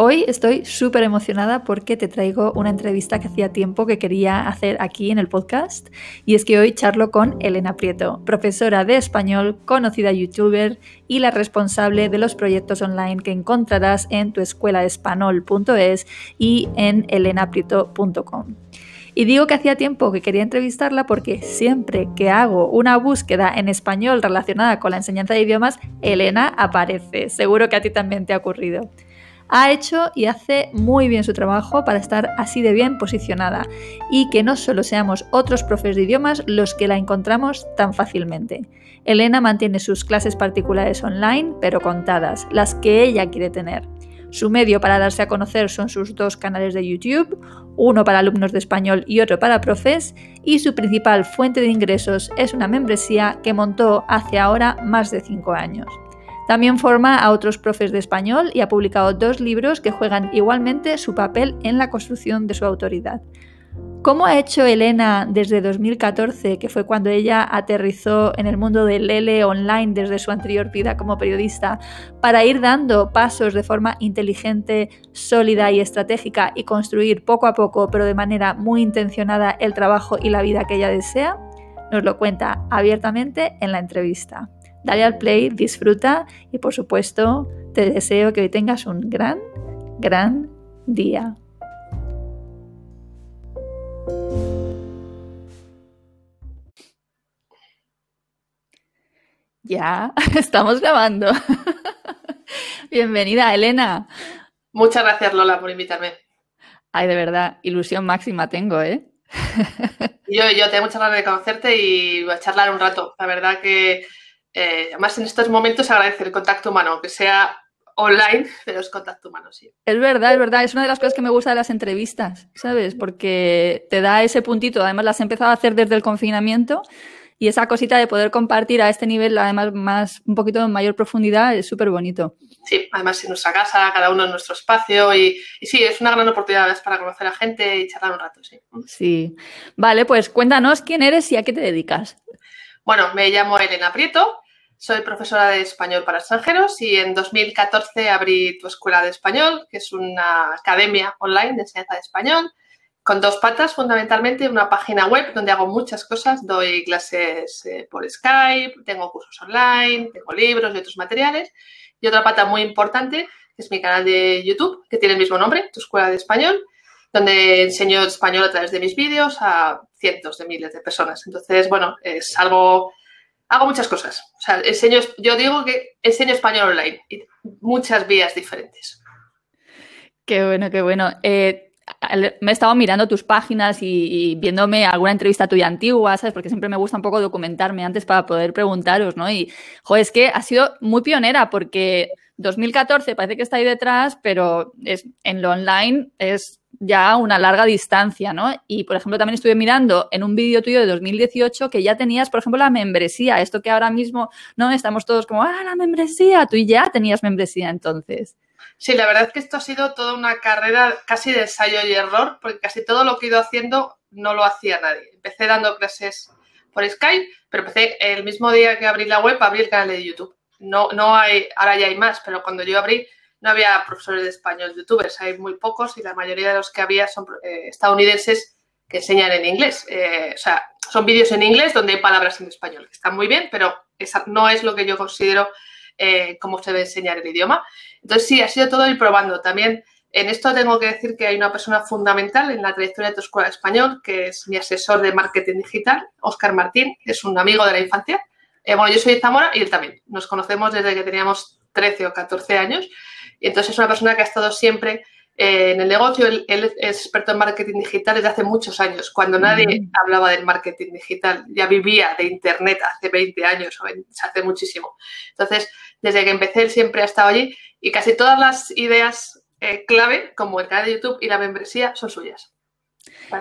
Hoy estoy súper emocionada porque te traigo una entrevista que hacía tiempo que quería hacer aquí en el podcast y es que hoy charlo con Elena Prieto, profesora de español, conocida youtuber y la responsable de los proyectos online que encontrarás en tu escuelaespanol.es y en elenaprieto.com. Y digo que hacía tiempo que quería entrevistarla porque siempre que hago una búsqueda en español relacionada con la enseñanza de idiomas, Elena aparece. Seguro que a ti también te ha ocurrido ha hecho y hace muy bien su trabajo para estar así de bien posicionada y que no solo seamos otros profes de idiomas los que la encontramos tan fácilmente. Elena mantiene sus clases particulares online, pero contadas, las que ella quiere tener. Su medio para darse a conocer son sus dos canales de YouTube, uno para alumnos de español y otro para profes, y su principal fuente de ingresos es una membresía que montó hace ahora más de 5 años. También forma a otros profes de español y ha publicado dos libros que juegan igualmente su papel en la construcción de su autoridad. ¿Cómo ha hecho Elena desde 2014, que fue cuando ella aterrizó en el mundo del L online desde su anterior vida como periodista, para ir dando pasos de forma inteligente, sólida y estratégica y construir poco a poco, pero de manera muy intencionada, el trabajo y la vida que ella desea? Nos lo cuenta abiertamente en la entrevista. Dale al play, disfruta y por supuesto te deseo que hoy tengas un gran, gran día. Ya, estamos grabando. Bienvenida, Elena. Muchas gracias, Lola, por invitarme. Ay, de verdad, ilusión máxima tengo, ¿eh? Yo, yo tengo muchas ganas de conocerte y a charlar un rato. La verdad que eh, además, en estos momentos agradecer el contacto humano, aunque sea online, pero es contacto humano, sí. Es verdad, es verdad. Es una de las cosas que me gusta de las entrevistas, ¿sabes? Porque te da ese puntito. Además, las he empezado a hacer desde el confinamiento y esa cosita de poder compartir a este nivel, además, más, un poquito en mayor profundidad, es súper bonito. Sí, además en nuestra casa, cada uno en nuestro espacio y, y, sí, es una gran oportunidad para conocer a gente y charlar un rato, sí. Sí. Vale, pues cuéntanos quién eres y a qué te dedicas. Bueno, me llamo Elena Prieto, soy profesora de español para extranjeros y en 2014 abrí tu escuela de español, que es una academia online de enseñanza de español, con dos patas fundamentalmente, una página web donde hago muchas cosas, doy clases eh, por Skype, tengo cursos online, tengo libros y otros materiales, y otra pata muy importante, que es mi canal de YouTube, que tiene el mismo nombre, tu escuela de español, donde enseño español a través de mis vídeos a cientos de miles de personas. Entonces, bueno, es algo hago muchas cosas. O sea, enseño, yo digo que enseño español online y muchas vías diferentes. Qué bueno, qué bueno. Eh, me he estado mirando tus páginas y, viéndome alguna entrevista tuya antigua, ¿sabes? Porque siempre me gusta un poco documentarme antes para poder preguntaros, ¿no? Y, joder, es que ha sido muy pionera porque 2014 parece que está ahí detrás, pero es, en lo online es ya una larga distancia, ¿no? Y, por ejemplo, también estuve mirando en un vídeo tuyo de 2018 que ya tenías, por ejemplo, la membresía, esto que ahora mismo, ¿no? Estamos todos como, ah, la membresía, tú ya tenías membresía entonces. Sí, la verdad es que esto ha sido toda una carrera casi de ensayo y error, porque casi todo lo que he ido haciendo no lo hacía nadie. Empecé dando clases por Skype, pero empecé el mismo día que abrí la web, abrí el canal de YouTube. No, no hay, ahora ya hay más, pero cuando yo abrí no había profesores de español youtubers, hay muy pocos y la mayoría de los que había son eh, estadounidenses que enseñan en inglés. Eh, o sea, son vídeos en inglés donde hay palabras en español, que están muy bien, pero esa no es lo que yo considero eh, cómo se debe enseñar el idioma. Entonces, sí, ha sido todo ir probando. También en esto tengo que decir que hay una persona fundamental en la trayectoria de tu escuela de español, que es mi asesor de marketing digital, Óscar Martín, es un amigo de la infancia. Bueno, yo soy de Zamora y él también. Nos conocemos desde que teníamos 13 o 14 años y entonces es una persona que ha estado siempre eh, en el negocio, él, es experto en marketing digital desde hace muchos años, cuando nadie hablaba del marketing digital, ya vivía de Internet hace 20 años o hace muchísimo. Entonces, desde que empecé, él siempre ha estado allí y casi todas las ideas eh, clave, como el canal de YouTube y la membresía, son suyas.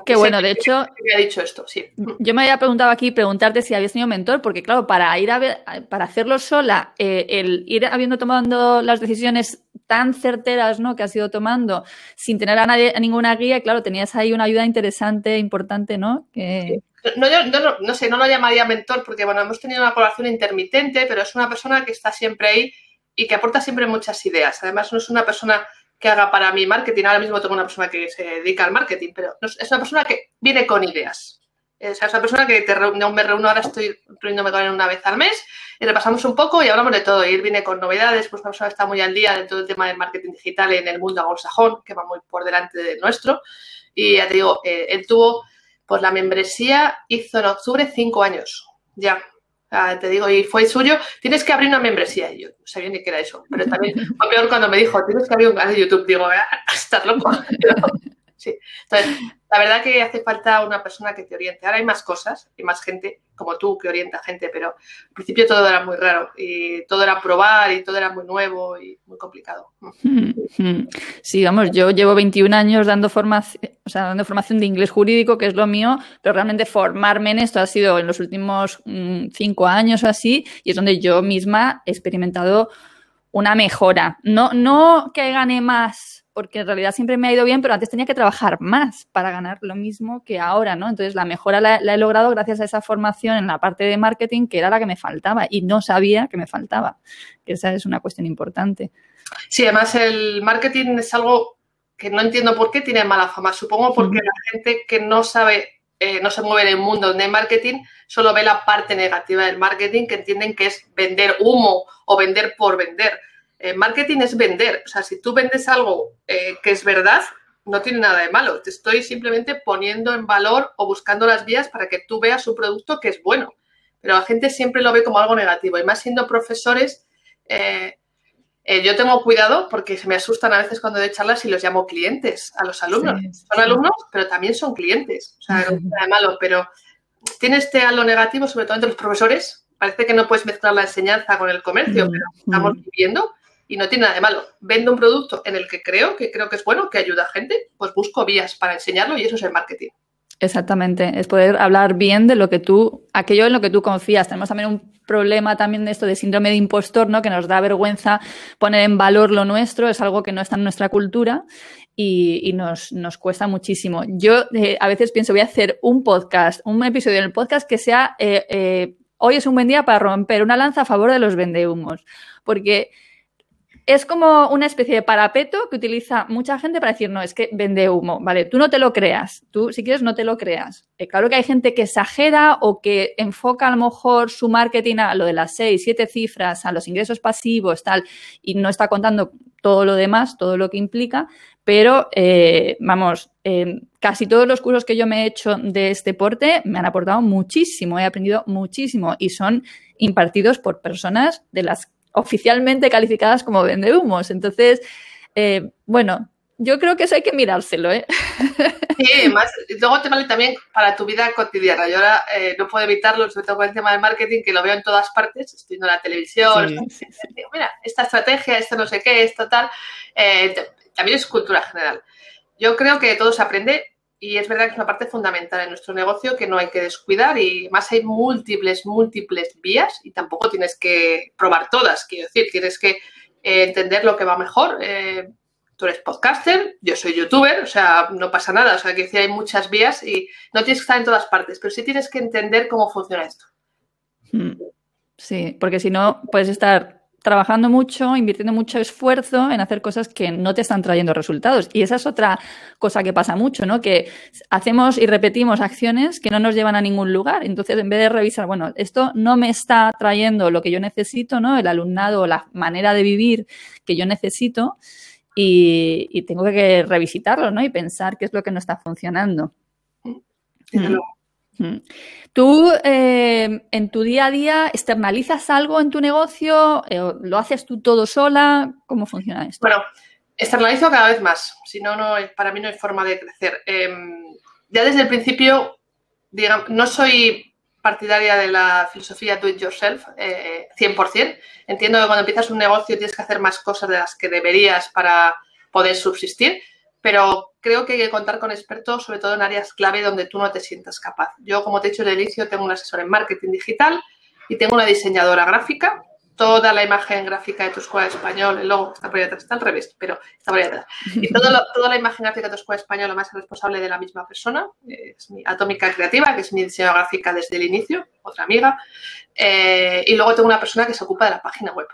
Qué bueno, de hecho, ha dicho esto, sí. Yo me había preguntado aquí, preguntarte si habías tenido mentor, porque claro, para ir a ver, para hacerlo sola, eh, el ir habiendo tomando las decisiones tan certeras, ¿no? Que has ido tomando sin tener a nadie, a ninguna guía, claro, tenías ahí una ayuda interesante, importante, ¿no? Que... No, yo no, no, sé, no lo llamaría mentor, porque bueno, hemos tenido una colaboración intermitente, pero es una persona que está siempre ahí y que aporta siempre muchas ideas. Además, no es una persona que haga para mi marketing. Ahora mismo tengo una persona que se dedica al marketing, pero es una persona que viene con ideas. Es una persona que te no me reúno, ahora estoy reuniéndome con él una vez al mes y repasamos un poco y hablamos de todo. Y él viene con novedades, pues una persona está muy al día de todo el tema del marketing digital en el mundo anglosajón, que va muy por delante de nuestro. Y ya te digo, eh, él tuvo, pues la membresía hizo en octubre cinco años ya. Te digo, y fue suyo, tienes que abrir una membresía. Yo no sabía ni qué era eso. Pero también fue peor cuando me dijo, tienes que abrir un canal de YouTube. Digo, ah, loco. sí. Entonces, la verdad que hace falta una persona que te oriente. Ahora hay más cosas y más gente como tú que orienta gente, pero al principio todo era muy raro y todo era probar y todo era muy nuevo y muy complicado. Sí, vamos, yo llevo 21 años dando formación, o sea, dando formación de inglés jurídico, que es lo mío, pero realmente formarme en esto ha sido en los últimos mm, cinco años o así y es donde yo misma he experimentado una mejora. No, no que gane más porque en realidad siempre me ha ido bien, pero antes tenía que trabajar más para ganar lo mismo que ahora, ¿no? Entonces la mejora la, he logrado gracias a esa formación en la parte de marketing que era la que me faltaba y no sabía que me faltaba, que esa es una cuestión importante. Sí, además el marketing es algo que no entiendo por qué tiene mala fama. Supongo porque la gente que no sabe, eh, no se mueve en el mundo donde hay marketing, solo ve la parte negativa del marketing, que entienden que es vender humo o vender por vender eh, marketing es vender. O sea, si tú vendes algo eh, que es verdad, no tiene nada de malo. Te estoy simplemente poniendo en valor o buscando las vías para que tú veas un producto que es bueno. Pero la gente siempre lo ve como algo negativo. Y más siendo profesores, eh, yo tengo cuidado porque se me asustan a veces cuando doy charlas y los llamo clientes a los alumnos. Son alumnos, pero también son clientes. O sea, no tiene nada de malo. Pero tiene este halo negativo, sobre todo entre los profesores. Parece que no puedes mezclar la enseñanza con el comercio, mm, pero estamos mm. viviendo y no tiene nada de malo. Vendo un producto en el que creo, que creo que es bueno, que ayuda a gente, pues busco vías para enseñarlo y eso es el marketing. Exactamente, es poder hablar bien de lo que tú, aquello en lo que tú confías. Tenemos también un problema también de esto de síndrome de impostor, ¿no? Que nos da vergüenza poner en valor lo nuestro, es algo que no está en nuestra cultura y, nos, nos, cuesta muchísimo. Yo eh, a veces pienso, voy a hacer un podcast, un episodio en el podcast que sea, eh, eh, hoy es un buen día para romper una lanza a favor de los vendehumos, porque es como una especie de parapeto que utiliza mucha gente para decir, no, es que vende humo, ¿vale? Tú no te lo creas, tú si quieres no te lo creas. Eh, claro que hay gente que exagera o que enfoca a lo mejor su marketing a lo de las seis, siete cifras, a los ingresos pasivos, tal, y no está contando todo lo demás, todo lo que implica, pero eh, vamos, eh, casi todos los cursos que yo me he hecho de este porte me han aportado muchísimo, he aprendido muchísimo y son impartidos por personas de las oficialmente calificadas como vendehumos. Entonces, eh, bueno, yo creo que eso hay que mirárselo, ¿eh? Sí, más, luego te vale también para tu vida cotidiana. Yo ahora eh, no puedo evitarlo, sobre todo con el tema del marketing, que lo veo en todas partes, estoy viendo la televisión, mira, esta estrategia, esto no sé qué, esto tal, eh, también es cultura general. Yo creo que todo se aprende y es verdad que es una parte fundamental en nuestro negocio que no hay que descuidar y más hay múltiples, múltiples vías y tampoco tienes que probar todas, quiero decir, tienes que eh, entender lo que va mejor. Eh, tú eres podcaster, yo soy youtuber, o sea, no pasa nada, o sea, que hay muchas vías y no tienes que estar en todas partes, pero sí tienes que entender cómo funciona esto. Hmm. Sí, porque si no, puedes estar trabajando mucho, invirtiendo mucho esfuerzo en hacer cosas que no te están trayendo resultados. Y esa es otra cosa que pasa mucho, ¿no? Que hacemos y repetimos acciones que no nos llevan a ningún lugar. Entonces, en vez de revisar, bueno, esto no me está trayendo lo que yo necesito, ¿no? El alumnado, la manera de vivir que yo necesito, y, tengo que revisitarlo, ¿no? Y pensar qué es lo que no está funcionando. ¿Tú eh, en tu día a día externalizas algo en tu negocio? Eh, ¿Lo haces tú todo sola? ¿Cómo funciona esto? Bueno, externalizo cada vez más. Si no, no para mí no hay forma de crecer. Em, ya desde el principio, digamos, no soy partidaria de la filosofía do it yourself, 100%. Eh, Entiendo que cuando empiezas un negocio tienes que hacer más cosas de las que deberías para poder subsistir, pero creo que hay que contar con expertos, sobre todo en áreas clave donde tú no te sientas capaz. Yo, como te he dicho en el inicio, tengo un asesor en marketing digital y tengo una diseñadora gráfica toda la imagen gráfica de tu escuela de español, el logo está por ahí atrás, está al revés, pero está por ahí atrás. Y toda la imagen gráfica de tu escuela de español, lo más responsable de la misma persona, es mi Atómica Creativa, que es mi diseñadora gráfica desde el inicio, otra amiga. Eh, y luego tengo una persona que se ocupa de la página web.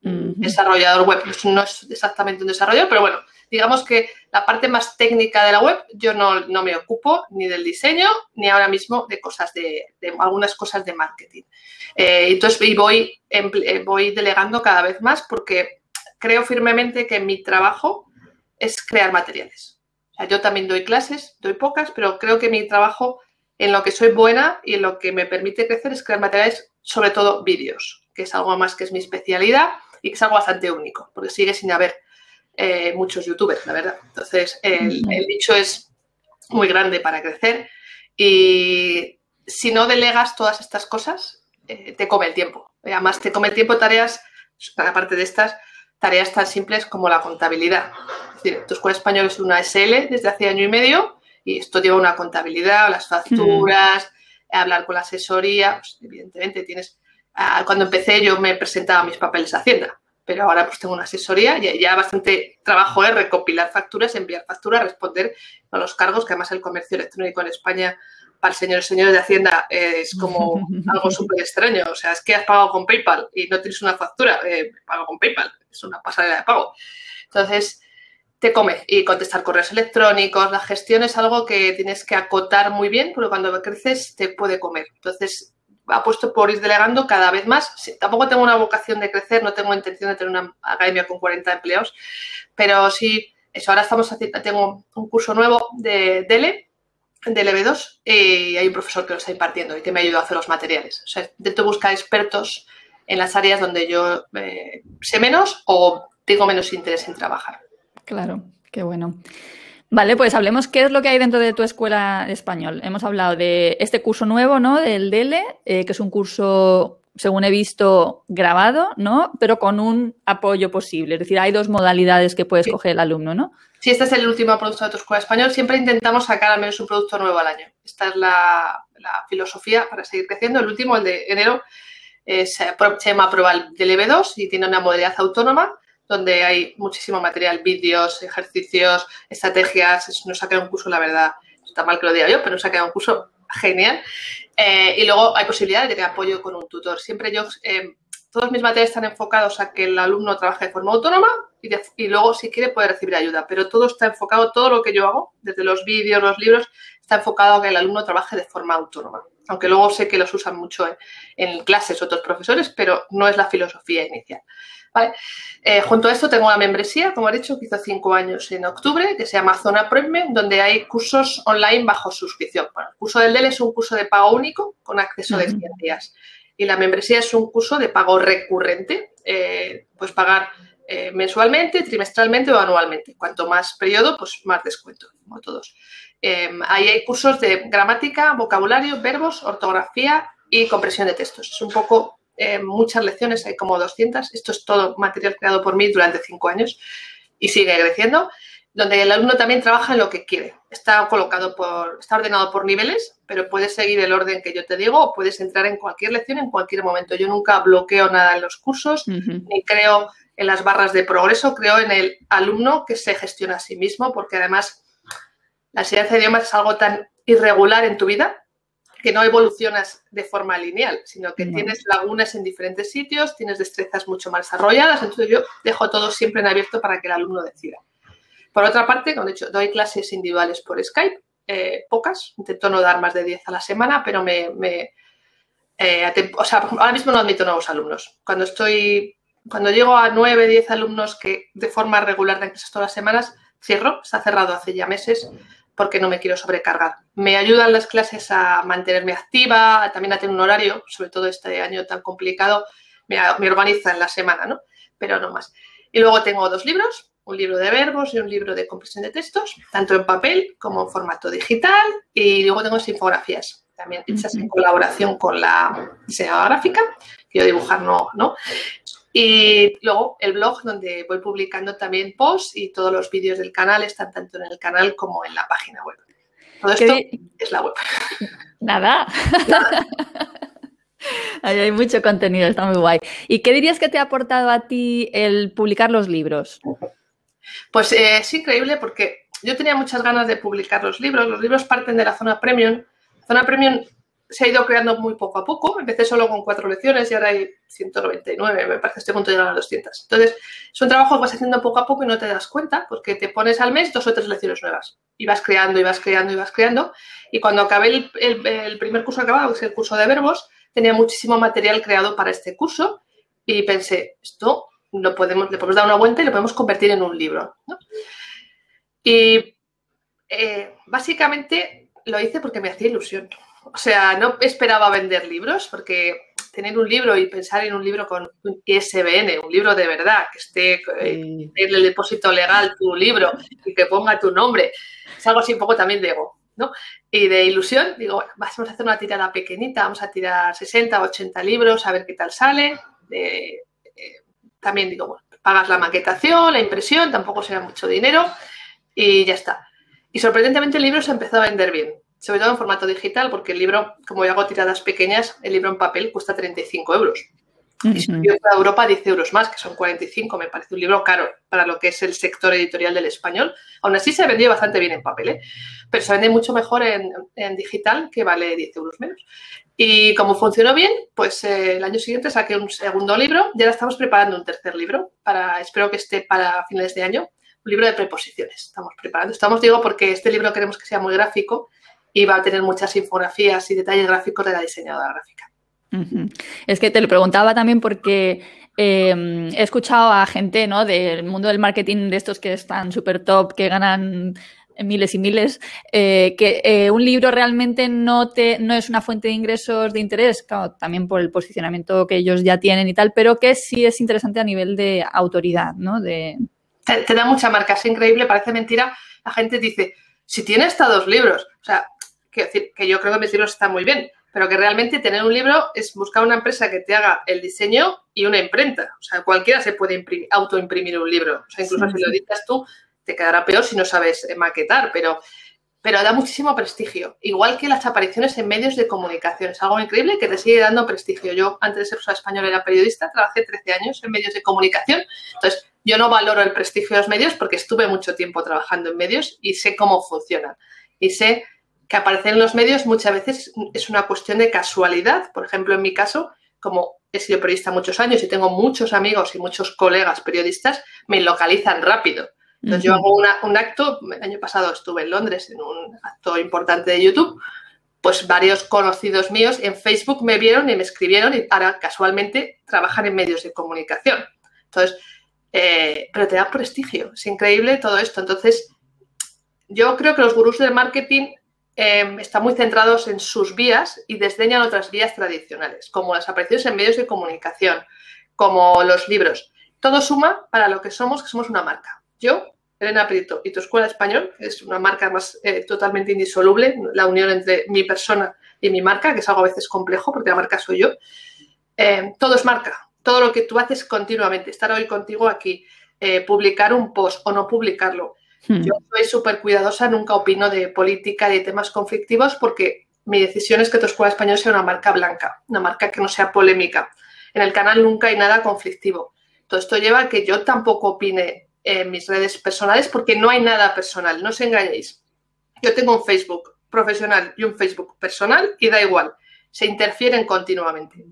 Desarrollador web, no es exactamente un desarrollador, pero bueno, digamos que la parte más técnica de la web yo no, me ocupo ni del diseño ni ahora mismo de cosas de, algunas cosas de marketing. Eh, entonces y voy, eh, voy delegando cada vez más porque creo firmemente que mi trabajo es crear materiales. yo también doy clases, doy pocas, pero creo que mi trabajo en lo que soy buena y en lo que me permite crecer es crear materiales, sobre todo vídeos, que es algo más que es mi especialidad y que es algo bastante único, porque sigue sin haber eh, muchos youtubers, la verdad. Entonces, el, dicho es muy grande para crecer y si no delegas todas estas cosas, eh, te come el tiempo. Además, te come el tiempo tareas, aparte de estas, tareas tan simples como la contabilidad. Es decir, tu escuela española es una SL desde hace año y medio y esto lleva una contabilidad, las facturas, hablar con la asesoría. Pues, evidentemente, tienes. Ah, cuando empecé, yo me presentaba mis papeles a Hacienda pero ahora pues tengo una asesoría y ya bastante trabajo es recopilar facturas, enviar facturas, responder a los cargos, que además el comercio electrónico en España para señores señores de Hacienda es como algo súper extraño. O sea, es que has pagado con PayPal y no tienes una factura, eh, pago con PayPal, es una pasarela de pago. Entonces, te come y contestar correos electrónicos, la gestión es algo que tienes que acotar muy bien, porque cuando creces te puede comer. Entonces, apuesto por ir delegando cada vez más. tampoco tengo una vocación de crecer, no tengo intención de tener una academia con 40 empleados, pero sí, eso, ahora estamos haciendo, tengo un curso nuevo de DELE, de 2 y hay un profesor que lo está impartiendo y que me ayuda a hacer los materiales. O sea, intento buscar expertos en las áreas donde yo eh, sé menos o tengo menos interés en trabajar. Claro, qué bueno. Vale, pues hablemos qué es lo que hay dentro de tu escuela de español. Hemos hablado de este curso nuevo, ¿no? Del DELE, eh, que es un curso, según he visto, grabado, ¿no? Pero con un apoyo posible. Es decir, hay dos modalidades que puede escoger el alumno, ¿no? Si este es el último producto de tu escuela de español, siempre intentamos sacar al menos un producto nuevo al año. Esta es la, filosofía para seguir creciendo. El último, el de enero, se, se llama Prueba del EB2 y tiene una modalidad autónoma donde hay muchísimo material, vídeos, ejercicios, estrategias. Nos ha quedado un curso, la verdad, está mal que lo diga yo, pero nos ha quedado un curso genial. Eh, y luego hay posibilidad de apoyo con un tutor. Siempre yo, eh, todos mis materiales están enfocados a que el alumno trabaje de forma autónoma y, luego, si quiere, puede recibir ayuda. Pero todo está enfocado, todo lo que yo hago, desde los vídeos, los libros, está enfocado a que el alumno trabaje de forma autónoma. Aunque luego sé que los usan mucho en, en clases otros profesores, pero no es la filosofía inicial. Eh, junto a esto tengo una membresía, como he dicho, que hizo cinco años en octubre, que se llama Zona Premium, donde hay cursos online bajo suscripción. Bueno, el curso del DEL es un curso de pago único con acceso de 100 días. Y la membresía es un curso de pago recurrente, eh, pues pagar eh, mensualmente, trimestralmente o anualmente. Cuanto más periodo, pues más descuento, como todos. ahí hay cursos de gramática, vocabulario, verbos, ortografía y compresión de textos. Es un poco eh, muchas lecciones, hay como 200. Esto es todo material creado por mí durante cinco años y sigue creciendo, donde el alumno también trabaja en lo que quiere. Está colocado por, está ordenado por niveles, pero puedes seguir el orden que yo te digo o puedes entrar en cualquier lección en cualquier momento. Yo nunca bloqueo nada en los cursos, ni creo en las barras de progreso, creo en el alumno que se gestiona a sí mismo, porque además la enseñanza de idiomas es algo tan irregular en tu vida que no evolucionas de forma lineal, sino que tienes lagunas en diferentes sitios, tienes destrezas mucho más desarrolladas, entonces yo dejo todo siempre en abierto para que el alumno decida. Por otra parte, como he dicho, doy clases individuales por Skype, eh, pocas, intento no dar más de 10 a la semana, pero me, eh, o sea, ahora mismo no admito nuevos alumnos. Cuando estoy, cuando llego a 9, 10 alumnos que de forma regular dan clases todas las semanas, cierro, está cerrado hace ya meses porque no me quiero sobrecargar. Me ayudan las clases a mantenerme activa, también a tener un horario, sobre todo este año tan complicado, me, organiza en la semana, ¿no? Pero no más. Y luego tengo dos libros, un libro de verbos y un libro de compresión de textos, tanto en papel como en formato digital. Y luego tengo infografías, también hechas en colaboración con la diseñadora gráfica, que yo dibujar no, ¿no? Y luego el blog donde voy publicando también posts y todos los vídeos del canal están tanto en el canal como en la página web. Todo esto es la web. Nada. hay mucho contenido, está muy guay. ¿Y qué dirías que te ha aportado a ti el publicar los libros? Pues eh, es increíble porque yo tenía muchas ganas de publicar los libros. Los libros parten de la zona premium. La zona premium se ha ido creando muy poco a poco. Empecé solo con cuatro lecciones y ahora hay 199, me parece, estoy a punto de llegar a 200. Entonces, es un trabajo que vas haciendo poco a poco y no te das cuenta porque te pones al mes dos o tres lecciones nuevas. Y vas creando, y vas creando, y vas creando. Y cuando acabé el, primer curso acabado, que es el curso de verbos, tenía muchísimo material creado para este curso y pensé, esto lo podemos, le podemos dar una vuelta y lo podemos convertir en un libro. Y eh, básicamente lo hice porque me hacía ilusión. O sea, no esperaba vender libros porque tener un libro y pensar en un libro con un ISBN, un libro de verdad, que esté eh, en el depósito legal tu libro y que ponga tu nombre, es algo así un poco también de ego, ¿no? Y de ilusión, digo, bueno, vamos a hacer una tirada pequeñita, vamos a tirar 60, 80 libros, a ver qué tal sale. Eh, también digo, bueno, pagas la maquetación, la impresión, tampoco será mucho dinero y ya está. Y sorprendentemente el libro se empezó a vender bien sobre todo en formato digital, porque el libro, como yo hago tiradas pequeñas, el libro en papel cuesta 35 euros. Y si yo a Europa 10 euros más, que son 45, me parece un libro caro para lo que es el sector editorial del español. Aún así se vendió bastante bien en papel, ¿eh? pero se vende mucho mejor en, digital, que vale 10 euros menos. Y como funcionó bien, pues eh, el año siguiente saqué un segundo libro y ahora estamos preparando un tercer libro, para espero que esté para finales de año, un libro de preposiciones. Estamos preparando. Estamos, digo, porque este libro queremos que sea muy gráfico y va a tener muchas infografías y detalles gráficos de la diseñadora gráfica. Es que te lo preguntaba también porque em, he escuchado a gente ¿no? del mundo del marketing de estos que están súper top, que ganan miles y miles, eh, que eh, un libro realmente no, te, no es una fuente de ingresos de interés, también por el posicionamiento que ellos ya tienen y tal, pero que sí es interesante a nivel de autoridad, ¿no? De... Te, te da mucha marca, es increíble, parece mentira. La gente dice, si tiene hasta dos libros, o sea, que, que yo creo que mis libros están muy bien, pero que realmente tener un libro es buscar una empresa que te haga el diseño y una imprenta. O sea, cualquiera se puede autoimprimir un libro. O sea, incluso si lo editas tú, te quedará peor si no sabes eh, maquetar, pero, pero da muchísimo prestigio. Igual que las apariciones en medios de comunicación. Es algo increíble que te sigue dando prestigio. Yo, antes de ser profesora español, era periodista, trabajé 13 años en medios de comunicación. Entonces, yo no valoro el prestigio de los medios porque estuve mucho tiempo trabajando en medios y sé cómo funcionan. Y sé que aparecer en los medios muchas veces es una cuestión de casualidad. Por ejemplo, en mi caso, como he sido periodista muchos años y tengo muchos amigos y muchos colegas periodistas, me localizan rápido. Entonces, yo hago un acto, el año pasado estuve en Londres en un acto importante de YouTube, pues varios conocidos míos en Facebook me vieron y me escribieron y ahora casualmente trabajan en medios de comunicación. Entonces, eh, pero te da prestigio, es increíble todo esto. Entonces, yo creo que los gurús del marketing Em, están muy centrados en sus vías y desdeñan otras vías tradicionales, como las apariciones en medios de comunicación, como los libros. Todo suma para lo que somos, que somos una marca. Yo, Elena Prieto, y tu escuela español, es una marca más eh, totalmente indisoluble, la unión entre mi persona y mi marca, que es algo a veces complejo porque la marca soy yo. Em, todo es marca, todo lo que tú haces continuamente, estar hoy contigo aquí, eh, publicar un post o no publicarlo, Hmm. Yo soy súper cuidadosa, nunca opino de política, de temas conflictivos, porque mi decisión es que tu escuela española sea una marca blanca, una marca que no sea polémica. En el canal nunca hay nada conflictivo. Todo esto lleva a que yo tampoco opine en mis redes personales porque no hay nada personal, no os engañéis. Yo tengo un Facebook profesional y un Facebook personal y da igual, se interfieren continuamente.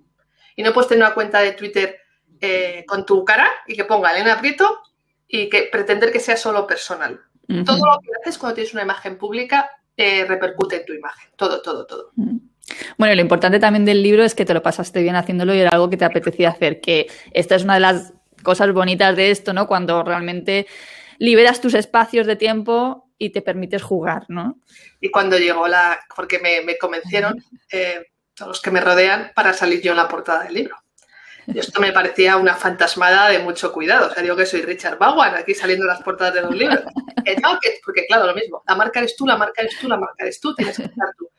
Y no puedes tener una cuenta de Twitter eh, con tu cara y que ponga Elena Prieto y que pretender que sea solo personal. Todo lo que haces cuando tienes una imagen pública eh, repercute en tu imagen. Todo, todo, todo. Bueno, lo importante también del libro es que te lo pasaste bien haciéndolo y era algo que te apetecía hacer, que esta es una de las cosas bonitas de esto, ¿no? Cuando realmente liberas tus espacios de tiempo y te permites jugar, ¿no? Y cuando llegó la, porque me, convencieron eh, todos los que me rodean para salir yo en la portada del libro. Y esto me parecía una fantasmada de mucho cuidado. O sea, digo que soy Richard Bowen aquí saliendo las portadas de los libros. porque claro, lo mismo. La marca eres tú, la marca eres tú, la marca eres tú, tienes que estar tú.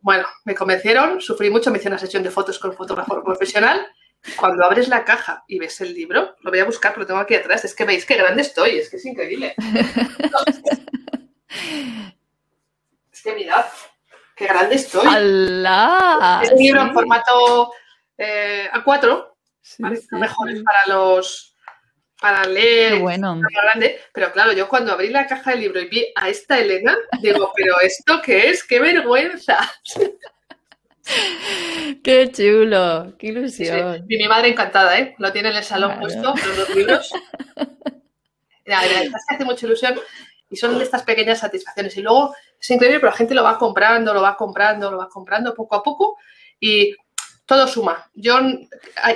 Bueno, me convencieron, sufrí mucho, me hice una sesión de fotos con un fotógrafo profesional. Cuando abres la caja y ves el libro, lo voy a buscar, lo tengo aquí atrás. Es que veis qué grande estoy, es que es increíble. es que mirad, qué grande estoy. Es un libro en formato eh, A4, mejor para los para leer, bueno. grande, pero claro, yo cuando abrí la caja del libro y vi a esta Elena, digo, pero ¿esto qué es? ¡Qué vergüenza! ¡Qué chulo! ¡Qué ilusión! Y mi madre encantada, ¿eh? Lo tiene en el salón puesto, los dos libros. La verdad es que hace mucha ilusión y son de estas pequeñas satisfacciones. Y luego es increíble, pero la gente lo va comprando, lo va comprando, lo va comprando poco a poco y todo suma. Yo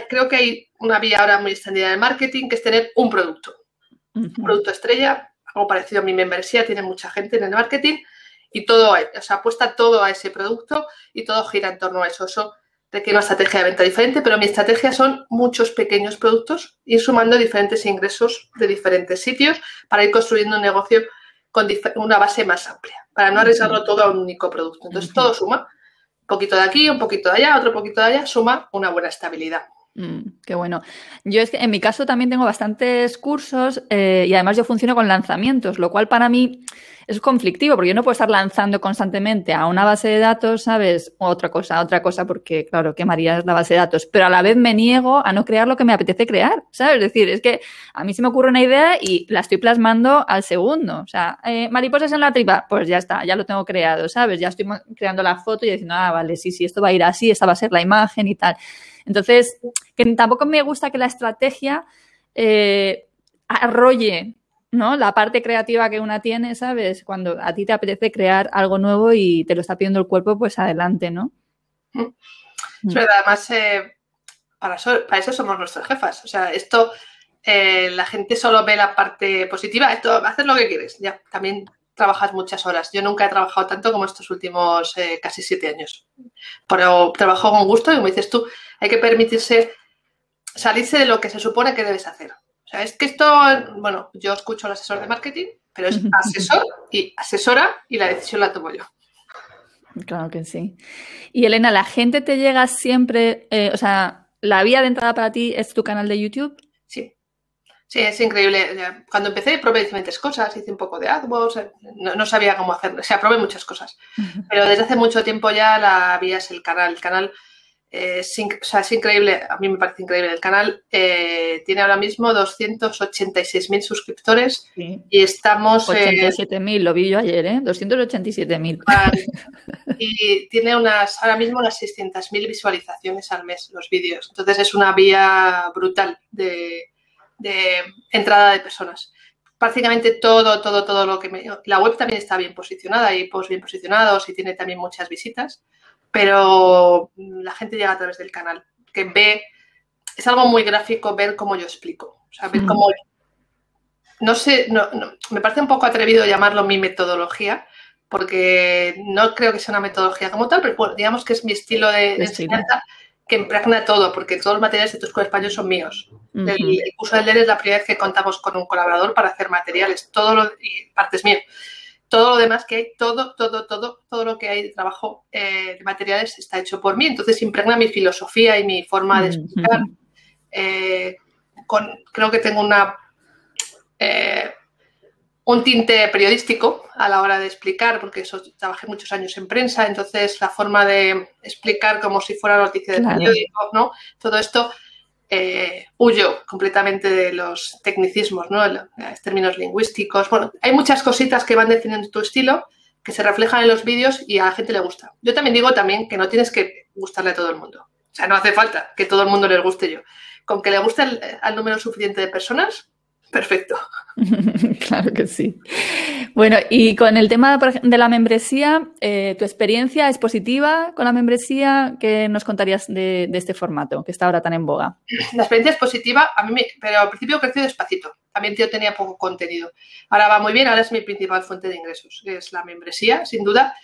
creo que hay una vía ahora muy extendida de marketing que es tener un producto. Un producto estrella, algo parecido a mi membresía, tiene mucha gente en el marketing y todo, o sea, apuesta todo a ese producto y todo gira en torno a eso. Eso requiere una estrategia de venta diferente, pero mi estrategia son muchos pequeños productos, ir sumando diferentes ingresos de diferentes sitios para ir construyendo un negocio con una base más amplia, para no arriesgarlo todo a un único producto. Entonces, todo suma poquito de aquí, un poquito de allá, otro poquito de allá, suma una buena estabilidad. Mm, qué bueno. Yo es que en mi caso también tengo bastantes cursos eh, y además yo funciono con lanzamientos, lo cual para mí es conflictivo porque yo no puedo estar lanzando constantemente a una base de datos, ¿sabes? Otra cosa, otra cosa, porque claro, quemarías la base de datos, pero a la vez me niego a no crear lo que me apetece crear, ¿sabes? Es decir, es que a mí se me ocurre una idea y la estoy plasmando al segundo. O sea, eh, mariposas en la tripa, pues ya está, ya lo tengo creado, ¿sabes? Ya estoy creando la foto y diciendo, ah, vale, sí, sí, esto va a ir así, esta va a ser la imagen y tal. Entonces, que tampoco me gusta que la estrategia eh, arrolle ¿no? La parte creativa que una tiene, ¿sabes? Cuando a ti te apetece crear algo nuevo y te lo está pidiendo el cuerpo, pues adelante, ¿no? Mm. Es verdad, además, eh, para, eso, somos nuestras jefas. O sea, esto, eh, la gente solo ve la parte positiva, esto, haces lo que quieres, ya, también trabajas muchas horas. Yo nunca he trabajado tanto como estos últimos casi siete años. Pero trabajo con gusto y como dices tú, hay que permitirse salirse de lo que se supone que debes hacer. O sea, es que esto, bueno, yo escucho al asesor de marketing, pero es asesor y asesora y la decisión la tomo yo. Claro que sí. Y Elena, ¿la gente te llega siempre, eh, o sea, la vía de entrada para ti es tu canal de YouTube? Sí. Sí, es increíble. Cuando empecé probé diferentes cosas, hice un poco de AdWords, eh, no, sabía cómo hacerlo, o sea, probé muchas cosas. Pero desde hace mucho tiempo ya la vía es el canal. El canal es, o sea, es increíble, a mí me parece increíble. El canal eh, tiene ahora mismo 286.000 suscriptores y estamos... 87.000, lo vi yo ayer, ¿eh? 287.000. y tiene unas, ahora mismo unas 600.000 visualizaciones al mes los vídeos. Entonces es una vía brutal de, entrada de personas. Prácticamente todo, todo, todo lo que me... La web también está bien posicionada, hay posts bien posicionados y tiene también muchas visitas pero la gente llega a través del canal, que ve, es algo muy gráfico ver cómo yo explico, o sea, ver cómo, no sé, no, me parece un poco atrevido llamarlo mi metodología, porque no creo que sea una metodología como tal, pero digamos que es mi estilo de, enseñanza que impregna todo, porque todos los materiales de tu escuela español son míos. el, curso del DER es la primera vez que contamos con un colaborador para hacer materiales, todo lo, y partes mío todo lo demás que hay, todo, todo, todo, todo lo que hay de trabajo eh, de materiales está hecho por mí. Entonces impregna mi filosofía y mi forma de explicar. Eh, creo que tengo una eh, un tinte periodístico a la hora de explicar, porque eso, trabajé muchos años en prensa, entonces la forma de explicar como si fuera noticia de periódico, ¿no? Todo esto eh, huyo completamente de los tecnicismos, ¿no? los términos lingüísticos. Bueno, hay muchas cositas que van definiendo tu estilo que se reflejan en los vídeos y a la gente le gusta. Yo también digo también que no tienes que gustarle a todo el mundo. O sea, no hace falta que todo el mundo les guste yo. Con que le guste al número suficiente de personas, perfecto. claro que sí. Bueno, y con el tema de la membresía, eh, ¿tu experiencia es positiva con la membresía? ¿Qué nos contarías de, este formato que está ahora tan en boga? La experiencia es positiva, a mí pero al principio creció despacito. También yo tenía poco contenido. Ahora va muy bien, ahora es mi principal fuente de ingresos, es la membresía, sin duda,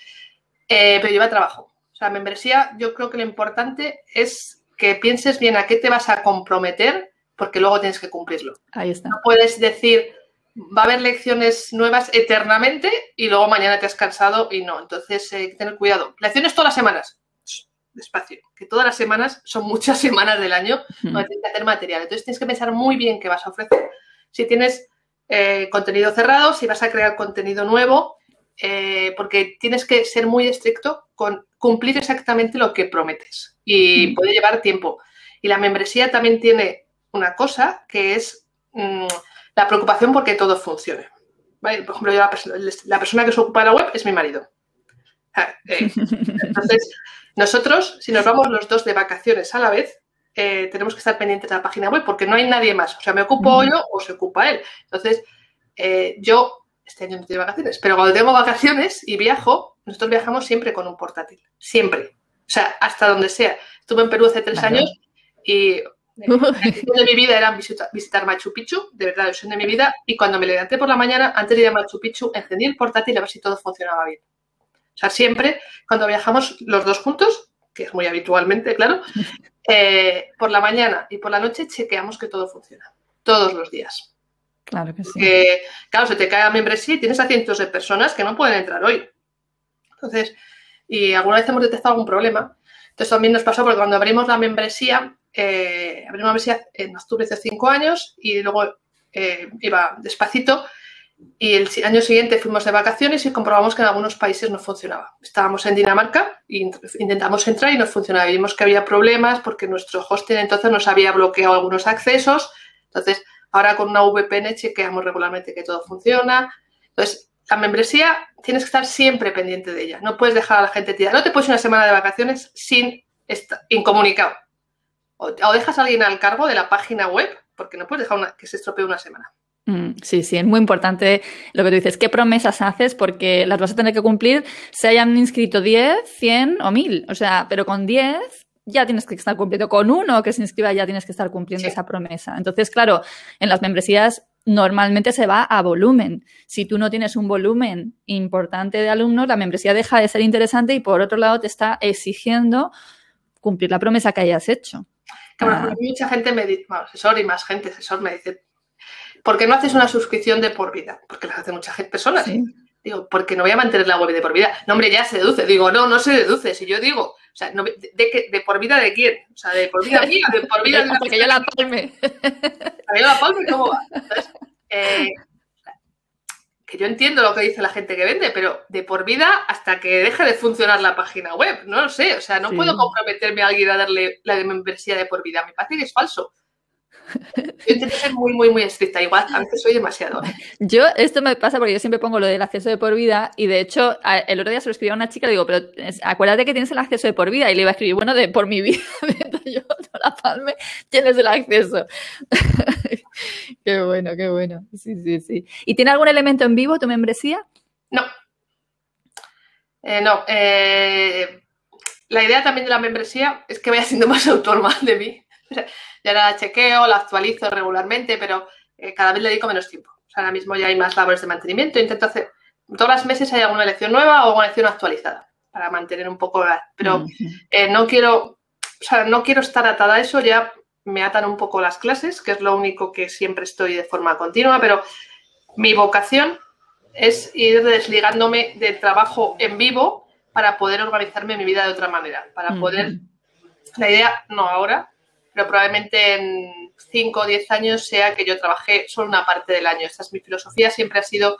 eh, pero lleva trabajo. O sea, membresía, yo creo que lo importante es que pienses bien a qué te vas a comprometer, porque luego tienes que cumplirlo. Ahí está. No puedes decir, va a haber lecciones nuevas eternamente y luego mañana te has cansado y no. Entonces, eh, hay que tener cuidado. Lecciones todas las semanas. Despacio. Que todas las semanas son muchas semanas del año donde tienes que hacer material. Entonces, tienes que pensar muy bien qué vas a ofrecer. Si tienes eh, contenido cerrado, si vas a crear contenido nuevo, eh, porque tienes que ser muy estricto con cumplir exactamente lo que prometes y puede llevar tiempo. Y la membresía también tiene una cosa que es mm, la preocupación porque todo funcione. Por ejemplo, yo la, persona que se ocupa de la web es mi marido. Ah, eh, entonces, nosotros, si nos vamos los dos de vacaciones a la vez, eh, tenemos que estar pendientes de la página web porque no hay nadie más. O sea, me ocupo yo o se ocupa él. Entonces, eh, yo este año no tengo vacaciones, pero cuando tengo vacaciones y viajo, nosotros viajamos siempre con un portátil. Siempre. O sea, hasta donde sea. Estuve en Perú hace tres años y la de mi vida era visitar, Machu Picchu, de verdad, la de mi vida. Y cuando me levanté por la mañana, antes de ir a Machu Picchu, encendí el portátil a ver si todo funcionaba bien. O sea, siempre, cuando viajamos los dos juntos, que es muy habitualmente, claro, eh, por la mañana y por la noche chequeamos que todo funciona. Todos los días. Claro que sí. Porque, claro, se te cae la membresía y tienes a cientos de personas que no pueden entrar hoy. Entonces, y alguna vez hemos detectado algún problema. Entonces, también nos pasó porque cuando abrimos la membresía, eh, abrimos la membresía en octubre hace cinco años y luego eh, iba despacito. Y el año siguiente fuimos de vacaciones y comprobamos que en algunos países no funcionaba. Estábamos en Dinamarca e intentamos entrar y no funcionaba. vimos que había problemas porque nuestro hosting entonces nos había bloqueado algunos accesos. Entonces, ahora con una VPN chequeamos regularmente que todo funciona. Entonces, la membresía tienes que estar siempre pendiente de ella. No puedes dejar a la gente tirada. No te puedes una semana de vacaciones sin estar incomunicado. O, dejas a alguien al cargo de la página web, porque no puedes dejar que se estropee una semana. Mm, sí, sí, es muy importante lo que tú dices. ¿Qué promesas haces? Porque las vas a tener que cumplir, se hayan inscrito 10, 100 o 1000. O sea, pero con 10 ya tienes que estar cumpliendo. Con uno que se inscriba ya tienes que estar cumpliendo esa promesa. Entonces, claro, en las membresías normalmente se va a volumen. Si tú no tienes un volumen importante de alumnos, la membresía deja de ser interesante y por otro lado te está exigiendo cumplir la promesa que hayas hecho. Claro, ah. mucha gente me dice, asesor y más gente, asesor me dice, ¿por qué no haces una suscripción de por vida? Porque las hace mucha gente, personas. Digo, porque no voy a mantener la web de por vida. No, hombre, ya se deduce. Digo, no, no se deduce. Si yo digo, o sea, de, de, por vida de quién? O sea, de por vida mía, de por vida de Porque yo la palme. Yo la palme, ¿cómo va? Entonces, eh, que yo entiendo lo que dice la gente que vende, pero de por vida hasta que deje de funcionar la página web. No lo sé. O sea, no puedo comprometerme a alguien a darle la de membresía de por vida. Me parece que es falso. Yo intento ser muy, muy, muy estricta. Igual a veces soy demasiado. ¿eh? Yo, esto me pasa porque yo siempre pongo lo del acceso de por vida y de hecho, el otro día se lo escribí a una chica y le digo, pero acuérdate que tienes el acceso de por vida y le iba a escribir, bueno, de por mi vida, yo no la palme, tienes el acceso. qué bueno, qué bueno. Sí, sí, sí. ¿Y tiene algún elemento en vivo tu membresía? No. Eh, no. Eh, la idea también de la membresía es que vaya siendo más autónoma de mí. ya la chequeo, la actualizo regularmente, pero eh, cada vez le dedico menos tiempo. O sea, ahora mismo ya hay más labores de mantenimiento. Intento hacer, todos los meses hay alguna lección nueva o una lección actualizada para mantener un poco, pero eh, no quiero, o sea, no quiero estar atada a eso, ya me atan un poco las clases, que es lo único que siempre estoy de forma continua, pero mi vocación es ir desligándome del trabajo en vivo para poder organizarme mi vida de otra manera, para poder, la idea, no ahora, pero probablemente en 5 o 10 años sea que yo trabajé solo una parte del año. Esta es mi filosofía, siempre ha sido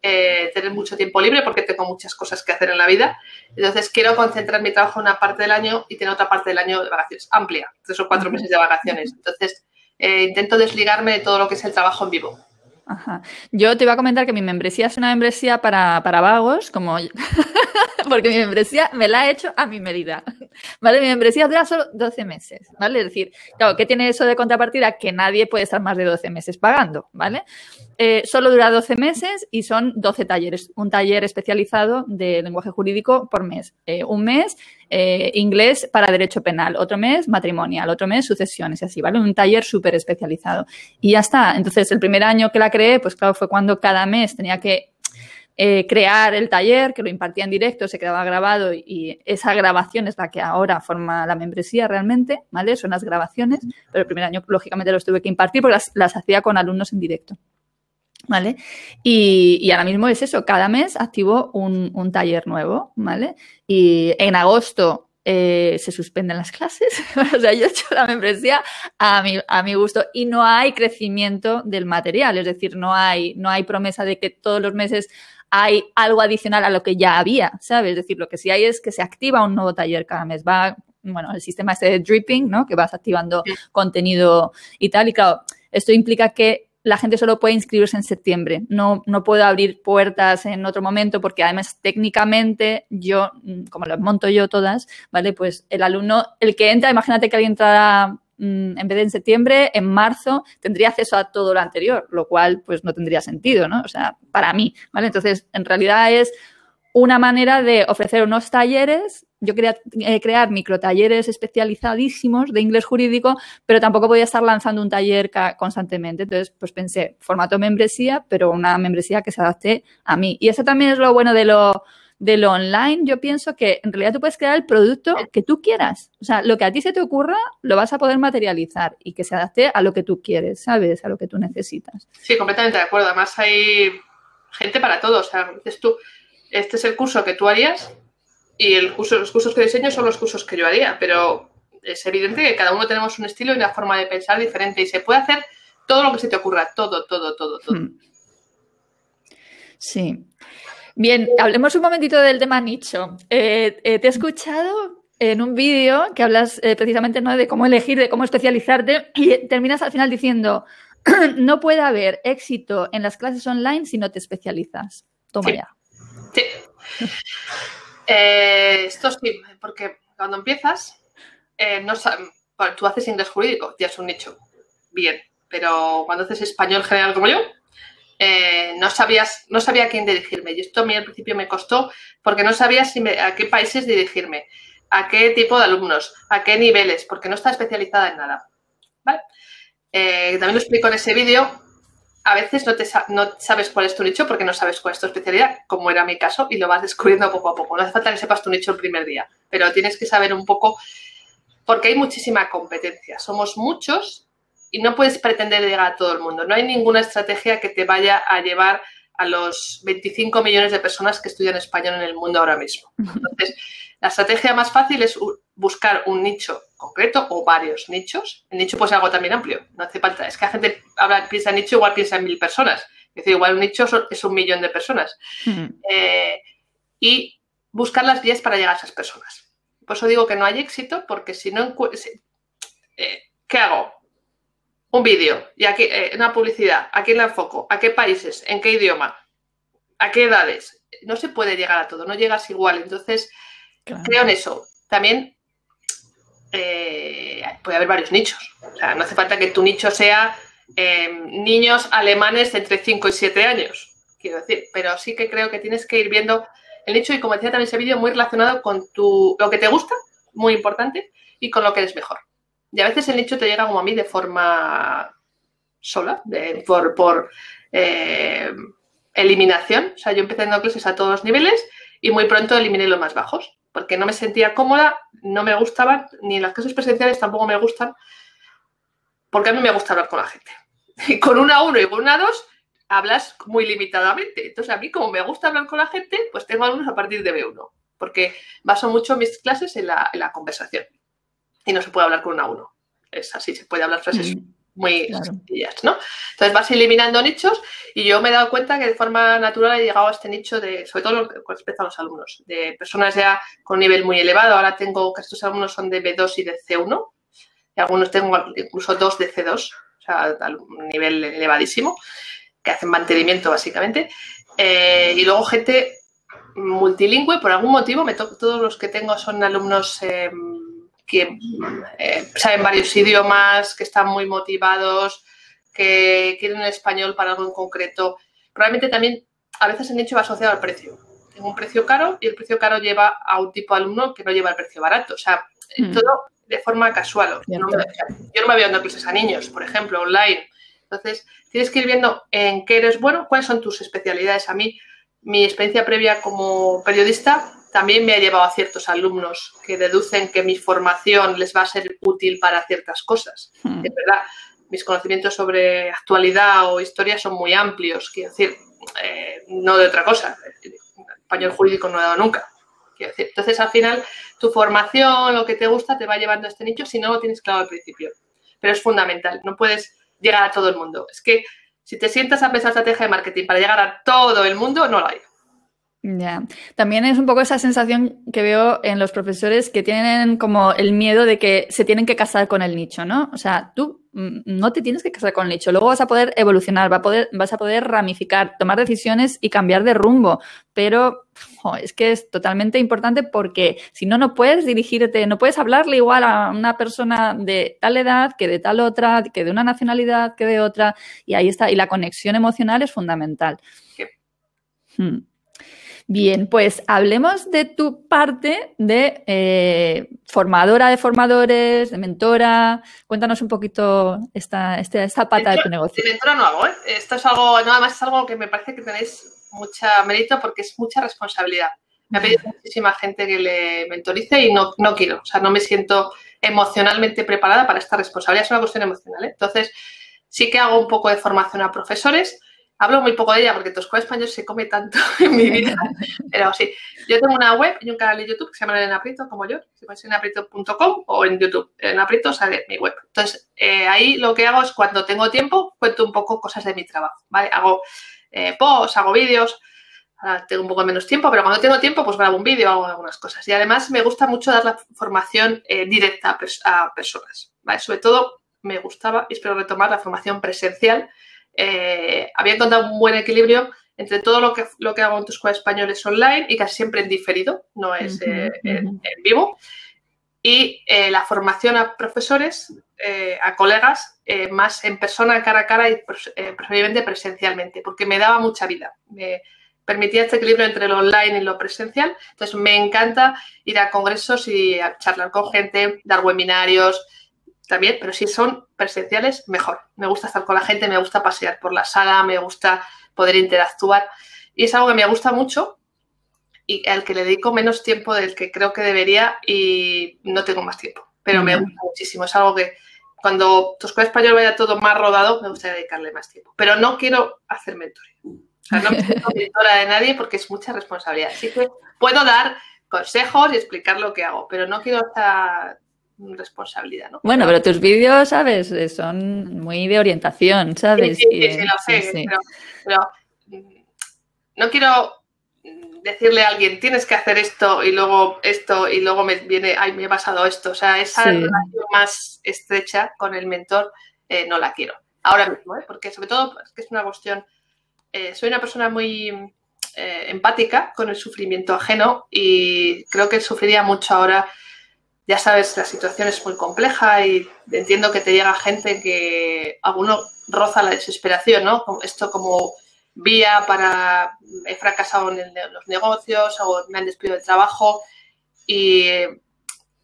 eh, tener mucho tiempo libre porque tengo muchas cosas que hacer en la vida. Entonces quiero concentrar mi trabajo en una parte del año y tener otra parte del año de vacaciones, amplia, tres o cuatro meses de vacaciones. Entonces eh, intento desligarme de todo lo que es el trabajo en vivo. Yo te iba a comentar que mi membresía es una membresía para, para vagos, como porque mi membresía me la he hecho a mi medida. ¿Vale? Mi membresía dura solo 12 meses, ¿vale? Es decir, claro, ¿qué tiene eso de contrapartida? Que nadie puede estar más de 12 meses pagando, ¿vale? Eh, solo dura 12 meses y son 12 talleres. Un taller especializado de lenguaje jurídico por mes. Eh, un mes eh, inglés para derecho penal, otro mes matrimonial, otro mes sucesiones y así, ¿vale? Un taller súper especializado. Y ya está. Entonces, el primer año que la creé, pues claro, fue cuando cada mes tenía que eh, crear el taller, que lo impartía en directo, se quedaba grabado y esa grabación es la que ahora forma la membresía realmente, ¿vale? Son las grabaciones, pero el primer año lógicamente los tuve que impartir porque las, hacía con alumnos en directo. ¿Vale? Y, ahora mismo es eso, cada mes activo un, un taller nuevo, ¿vale? Y en agosto eh, se suspenden las clases. o sea, yo he hecho la membresía a mi, a mi gusto y no hay crecimiento del material, es decir, no hay, no hay promesa de que todos los meses hay algo adicional a lo que ya había, ¿sabes? Es decir, lo que sí hay es que se activa un nuevo taller cada mes. Va, bueno, el sistema ese de dripping, ¿no? Que vas activando contenido y tal. Y claro, esto implica que la gente solo puede inscribirse en septiembre. No, no puedo abrir puertas en otro momento porque además técnicamente yo, mm, como las monto yo todas, ¿vale? Pues el alumno, el que entra, imagínate que alguien entrara mm, en vez de en septiembre, en marzo, tendría acceso a todo lo anterior, lo cual pues no tendría sentido, ¿no? O sea, para mí, ¿vale? Entonces, en realidad es una manera de ofrecer unos talleres. Yo quería eh, crear microtalleres especializadísimos de inglés jurídico, pero tampoco podía estar lanzando un taller constantemente. Entonces, pues pensé, formato membresía, pero una membresía que se adapte a mí. Y eso también es lo bueno de lo, de lo online. Yo pienso que en realidad tú puedes crear el producto que tú quieras. O sea, lo que a ti se te ocurra, lo vas a poder materializar y que se adapte a lo que tú quieres, ¿sabes? A lo que tú necesitas. Sí, completamente de acuerdo. Además, hay gente para todo. O sea, tú este es el curso que tú harías y el curso, los cursos que diseño son los cursos que yo haría, pero es evidente que cada uno tenemos un estilo y una forma de pensar diferente y se puede hacer todo lo que se te ocurra, todo, todo, todo, todo. Hmm. Sí. Bien, hablemos un momentito del tema nicho. Eh, eh, te he escuchado en un vídeo que hablas eh, precisamente ¿no? de cómo elegir, de cómo especializarte y terminas al final diciendo, no puede haber éxito en las clases online si no te especializas. Toma ya. Sí. Eh, esto sí, porque cuando empiezas, eh, tú haces inglés jurídico, ya es un nicho, bien, pero cuando haces español general como yo, eh, no sabías, no sabía a quién dirigirme. Y esto a mí al principio me costó porque no sabía a qué países dirigirme, a qué tipo de alumnos, a qué niveles, porque no está especializada en nada. También lo explico en ese vídeo a veces no, te, no sabes cuál es tu nicho porque no sabes cuál es tu especialidad, como era mi caso, y lo vas descubriendo poco a poco. No hace falta que sepas tu nicho el primer día, pero tienes que saber un poco, porque hay muchísima competencia. Somos muchos y no puedes pretender llegar a todo el mundo. No hay ninguna estrategia que te vaya a llevar a los 25 millones de personas que estudian español en el mundo ahora mismo. Entonces, la estrategia más fácil es buscar un nicho concreto o varios nichos. El nicho puede ser algo también amplio. No hace falta. Es que la gente habla, piensa en nicho, igual piensa en mil personas. Es decir, igual un nicho es un millón de personas. Eh, y buscar las vías para llegar a esas personas. Por eso digo que no hay éxito, porque si no eh, ¿qué hago? Un vídeo y aquí eh, una publicidad, ¿a quién la enfoco? ¿A qué países? ¿En qué idioma? ¿A qué edades? No se puede llegar a todo, no llegas igual. Entonces, creo en eso. También eh, puede haber varios nichos. O sea, no hace falta que tu nicho sea em, niños alemanes de entre 5 y 7 años, quiero decir, pero sí que creo que tienes que ir viendo el nicho y como decía también ese vídeo, muy relacionado con tu, lo que te gusta, muy importante, y con lo que eres mejor. Y a veces el nicho te llega como a mí de forma sola, por, por eh, eliminación. O sea, yo empecé dando clases a todos los niveles y muy pronto eliminé los más bajos porque no me sentía cómoda, no me gustaban, ni las clases presenciales tampoco me gustan, porque a mí me gusta hablar con la gente. Y con una 1 y con una 2 hablas muy limitadamente. Entonces, a mí, como me gusta hablar con la gente, pues tengo alumnos a partir de B1, porque baso mucho mis clases en la, conversación. Y no se puede hablar con una 1. Es así, se puede hablar frases mm muy sencillas, ¿no? Entonces vas eliminando nichos y yo me he dado cuenta que de forma natural he llegado a este nicho de, sobre todo con respecto a los alumnos, de personas ya con nivel muy elevado. Ahora tengo que estos alumnos son de B2 y de C1 y algunos tengo incluso dos de C2, o sea, a un nivel elevadísimo, que hacen mantenimiento básicamente. Eh, y luego gente multilingüe, por algún motivo, me todos los que tengo son alumnos... Eh, que eh, saben varios idiomas, que están muy motivados, que quieren el español para algo en concreto. Probablemente también a veces el nicho va asociado al precio. Tengo un precio caro y el precio caro lleva a un tipo de alumno que no lleva el precio barato. O sea, mm. todo de forma casual. Yo no, me, yo no me voy dando clases a niños, por ejemplo, online. Entonces, tienes que ir viendo en qué eres bueno, cuáles son tus especialidades. A mí, mi experiencia previa como periodista también me ha llevado a ciertos alumnos que deducen que mi formación les va a ser útil para ciertas cosas. Hmm. Es verdad, mis conocimientos sobre actualidad o historia son muy amplios, quiero decir, eh, no de otra cosa. Español jurídico no he dado nunca. Quiero decir. Entonces, al final, tu formación, lo que te gusta, te va llevando a este nicho si no lo tienes claro al principio. Pero es fundamental, no puedes llegar a todo el mundo. Es que si te sientas a pensar estrategia de marketing para llegar a todo el mundo, no lo hay. Ya, también es un poco esa sensación que veo en los profesores que tienen como el miedo de que se tienen que casar con el nicho, ¿no? O sea, tú mm, no te tienes que casar con el nicho, luego vas a poder evolucionar, va a poder, vas a poder ramificar, tomar decisiones y cambiar de rumbo, pero es que es totalmente importante porque si no, no puedes dirigirte, no puedes hablarle igual a una persona de tal edad que de tal otra, que de una nacionalidad que de otra, y ahí está, y la conexión emocional es fundamental. Hmm. Bien, pues hablemos de tu parte de eh, formadora de formadores, de mentora. Cuéntanos un poquito esta, esta, pata de tu negocio. De mentora no hago, ¿eh? Esto es algo, nada más es algo que me parece que tenéis mucha mérito porque es mucha responsabilidad. Me ha pedido muchísima gente que le mentorice y no, no quiero, o sea, no me siento emocionalmente preparada para esta responsabilidad, es una cuestión emocional. ¿eh? Entonces, sí que hago un poco de formación a profesores Hablo muy poco de ella porque Tosco Español se come tanto en mi vida. Pero sí, yo tengo una web y un canal de YouTube que se llama Elena Aprieto, como yo. Si pones en aprieto.com o en YouTube. En Aprieto sale mi web. Entonces, eh, ahí lo que hago es cuando tengo tiempo, cuento un poco cosas de mi trabajo. ¿vale? Hago eh, posts, hago vídeos. Ahora tengo un poco menos tiempo, pero cuando tengo tiempo, pues grabo un vídeo, hago algunas cosas. Y además me gusta mucho dar la formación eh, directa a, personas. ¿vale? Sobre todo me gustaba, y espero retomar, la formación presencial eh, había encontrado un buen equilibrio entre todo lo que, lo que hago en tu escuela español es online y casi siempre en diferido, no es eh, en, vivo. Y eh, la formación a profesores, a colegas, más en persona, cara a cara y preferiblemente presencialmente, porque me daba mucha vida. Me permitía este equilibrio entre lo online y lo presencial. Entonces, me encanta ir a congresos y a charlar con gente, dar webinarios, también, pero si son presenciales, mejor. Me gusta estar con la gente, me gusta pasear por la sala, me gusta poder interactuar. Y es algo que me gusta mucho y al que le dedico menos tiempo del que creo que debería y no tengo más tiempo. Pero me gusta muchísimo. Es algo que cuando tu escuela español vaya todo más rodado, me gustaría dedicarle más tiempo. Pero no quiero hacer mentoría. O sea, no quiero mentora de nadie porque es mucha responsabilidad. Así que puedo dar consejos y explicar lo que hago, pero no quiero estar responsabilidad, ¿no? Bueno, pero tus vídeos, ¿sabes? Eh, son muy de orientación, ¿sabes? Sí, sí, sí, lo sé, pero, mm, no quiero decirle a alguien, tienes que hacer esto y luego esto y luego me viene, ay, me he pasado esto. O sea, esa relación más estrecha con el mentor eh, no la quiero. Ahora mismo, ¿eh? porque sobre todo es que es una cuestión, soy una persona muy empática con el sufrimiento ajeno y creo que sufriría mucho ahora ya sabes, la situación es muy compleja y entiendo que te llega gente que alguno roza la desesperación, ¿no? Esto como vía para he fracasado en los negocios o me han despedido del trabajo y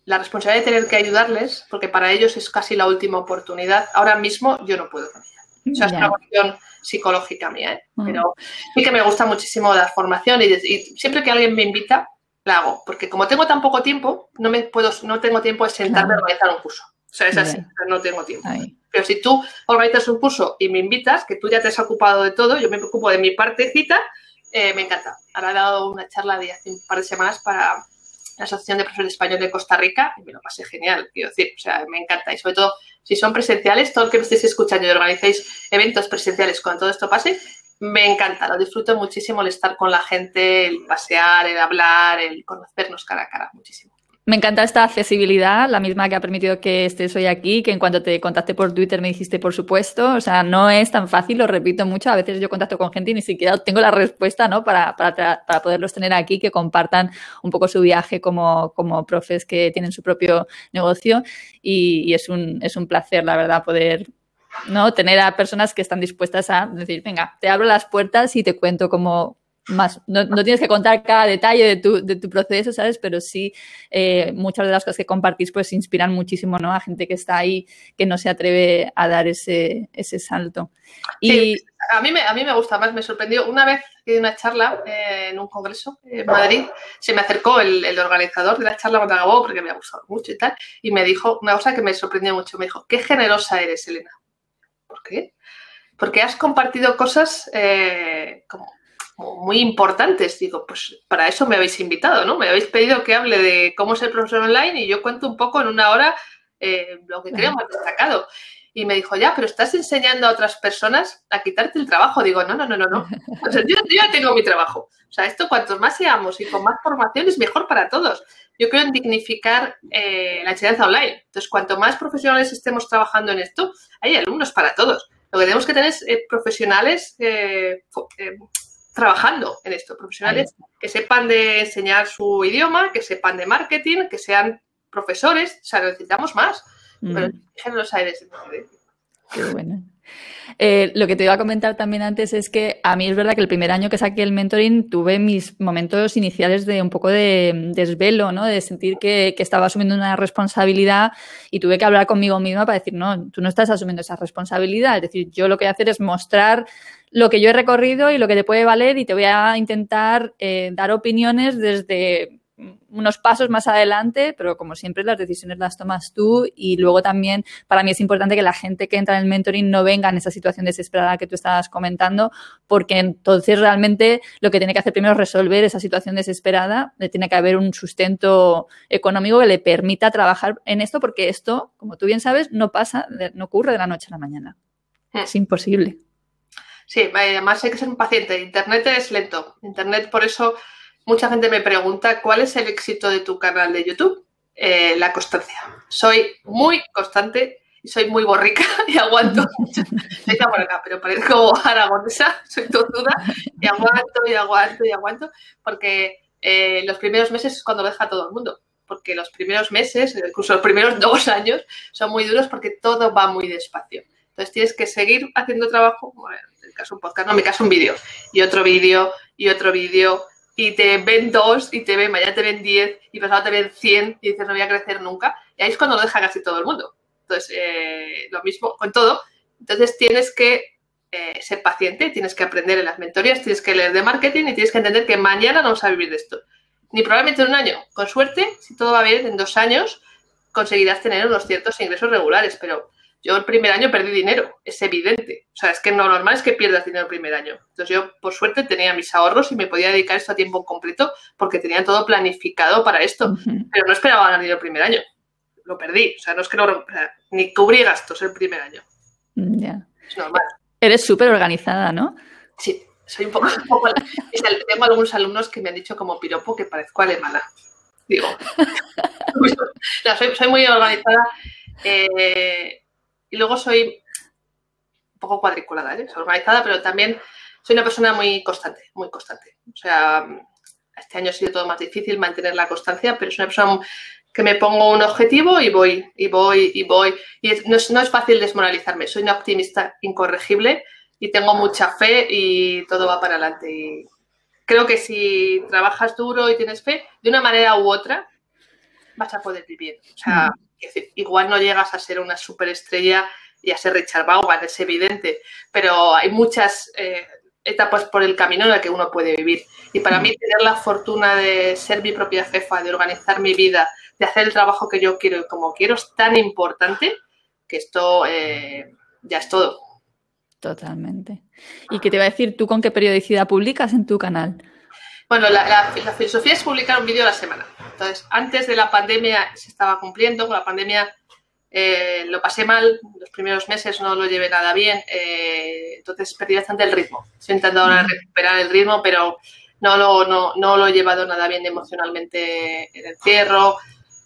la responsabilidad de tener que ayudarles, porque para ellos es casi la última oportunidad, ahora mismo yo no puedo con ella. O sea, es una cuestión psicológica mía, ¿eh? Mm. pero sí que me gusta muchísimo dar formación y siempre que alguien me invita, hago, porque como tengo tan poco tiempo, no me puedo, no tengo tiempo de sentarme a organizar un curso. O sea, es así, no tengo tiempo. Pero si tú organizas un curso y me invitas, que tú ya te has ocupado de todo, yo me preocupo de mi partecita, eh, me encanta. Ahora he dado una charla de hace un par de semanas para la Asociación de Profesores Españoles de Costa Rica y me lo pasé genial, quiero decir, o sea, me encanta. Y sobre todo, si son presenciales, todo el que me estéis escuchando y organizáis eventos presenciales cuando todo esto pase, me encanta, lo disfruto muchísimo el estar con la gente, el pasear, el hablar, el conocernos cara a cara, muchísimo. Me encanta esta accesibilidad, la misma que ha permitido que estés hoy aquí, que en cuanto te contacté por Twitter me dijiste por supuesto. O sea, no es tan fácil, lo repito mucho. A veces yo contacto con gente y ni siquiera tengo la respuesta, ¿no? Para, para, para poderlos tener aquí, que compartan un poco su viaje como, como profes que tienen su propio negocio. Y, y es, un, es un placer, la verdad, poder, ¿no? Tener a personas que están dispuestas a decir, venga, te abro las puertas y te cuento cómo, más, no, tienes que contar cada detalle de tu, de tu proceso, ¿sabes? Pero sí, eh, muchas de las cosas que compartís pues inspiran muchísimo, ¿no? A gente que está ahí, que no se atreve a dar ese, ese salto. Y... a, mí me, a mí me gusta más, me sorprendió. Una vez di una charla eh, en un congreso en Madrid, se me acercó el, el, organizador de la charla cuando acabó, porque me ha gustado mucho y tal, y me dijo una cosa que me sorprendió mucho. Me dijo, qué generosa eres, Elena. ¿Por qué? Porque has compartido cosas eh, como muy importantes. Digo, pues para eso me habéis invitado, ¿no? Me habéis pedido que hable de cómo ser profesor online y yo cuento un poco en una hora eh, lo que creo más destacado. Y me dijo, ya, pero estás enseñando a otras personas a quitarte el trabajo. Digo, no, no, no, no, no. yo, ya tengo mi trabajo. O sea, esto cuantos más seamos y con más formación es mejor para todos. Yo creo en dignificar eh, la enseñanza online. Entonces, cuanto más profesionales estemos trabajando en esto, hay alumnos para todos. Lo que tenemos que tener es eh, profesionales trabajando en esto, profesionales que sepan de enseñar su idioma, que sepan de marketing, que sean profesores, o sea, necesitamos más. Mm. Pero los aires. Qué bueno. Eh, lo que te iba a comentar también antes es que a mí es verdad que el primer año que saqué el mentoring tuve mis momentos iniciales de un poco de desvelo, ¿no? De sentir que, que, estaba asumiendo una responsabilidad y tuve que hablar conmigo misma para decir, no, tú no estás asumiendo esa responsabilidad. Es decir, yo lo que voy a hacer es mostrar lo que yo he recorrido y lo que te puede valer y te voy a intentar eh, dar opiniones desde unos pasos más adelante, pero como siempre las decisiones las tomas tú y luego también para mí es importante que la gente que entra en el mentoring no venga en esa situación desesperada que tú estabas comentando, porque entonces realmente lo que tiene que hacer primero es resolver esa situación desesperada, tiene que haber un sustento económico que le permita trabajar en esto, porque esto, como tú bien sabes, no pasa, no ocurre de la noche a la mañana. Hmm. Es imposible. Sí, además hay que ser un paciente. Internet es lento. Internet, por eso mucha gente me pregunta cuál es el éxito de tu canal de YouTube. Eh, la constancia. Soy muy constante y soy muy borrica y aguanto. soy acá, pero parezco aragonesa, soy tozuda y aguanto y aguanto y aguanto porque eh, los primeros meses es cuando deja todo el mundo. Porque los primeros meses, incluso los primeros dos años, son muy duros porque todo va muy despacio. Entonces tienes que seguir haciendo trabajo, bueno, en el caso un podcast, no, en mi caso un vídeo, y otro vídeo, y otro vídeo, y te ven dos, y te ven, mañana te ven diez, y pasado te ven cien, y dices no voy a crecer nunca, y ahí es cuando lo deja casi todo el mundo. Entonces, eh, lo mismo con todo. Entonces tienes que eh, ser paciente, tienes que aprender en las mentorías, tienes que leer de marketing y tienes que entender que mañana no vas a vivir de esto. Ni probablemente en un año. Con suerte, si todo va bien, en dos años conseguirás tener unos ciertos ingresos regulares, pero yo el primer año perdí dinero, es evidente. O sea, es que lo normal es que pierdas dinero el primer año. Entonces yo, por suerte, tenía mis ahorros y me podía dedicar esto a tiempo completo porque tenía todo planificado para esto. Pero no esperaba ganar dinero el primer año. Lo perdí. O sea, no es que lo, ni cubrí gastos el primer año. Ya. Es normal. Eres súper organizada, ¿no? Sí, soy un poco... tengo algunos alumnos que me han dicho como piropo que parezco alemana. Digo, soy, soy, muy organizada. Eh, y luego soy un poco cuadriculada, ¿eh? Organizada, pero también soy una persona muy constante, muy constante. O sea, este año ha sido todo más difícil mantener la constancia, pero es una persona que me pongo un objetivo y voy, y voy, y voy. Y no es, no es fácil desmoralizarme. Soy una optimista incorregible y tengo mucha fe y todo va para adelante. Creo que si trabajas duro y tienes fe, de una manera u otra, vas a poder vivir. O sea, igual no llegas a ser una superestrella y a ser Richard Vaughan, es evidente, pero hay muchas eh, etapas por el camino en las que uno puede vivir. Y para mí tener la fortuna de ser mi propia jefa, de organizar mi vida, de hacer el trabajo que yo quiero y como quiero es tan importante que esto eh, ya es todo. Totalmente. ¿Y qué te va a decir tú con qué periodicidad publicas en tu canal? Bueno, la, filosofía es publicar un vídeo a la semana. Entonces, antes de la pandemia se estaba cumpliendo, con la pandemia eh, lo pasé mal, los primeros meses no lo llevé nada bien, eh, entonces perdí bastante el ritmo. Estoy intentando ahora recuperar el ritmo, pero no lo, no, no lo he llevado nada bien emocionalmente el encierro,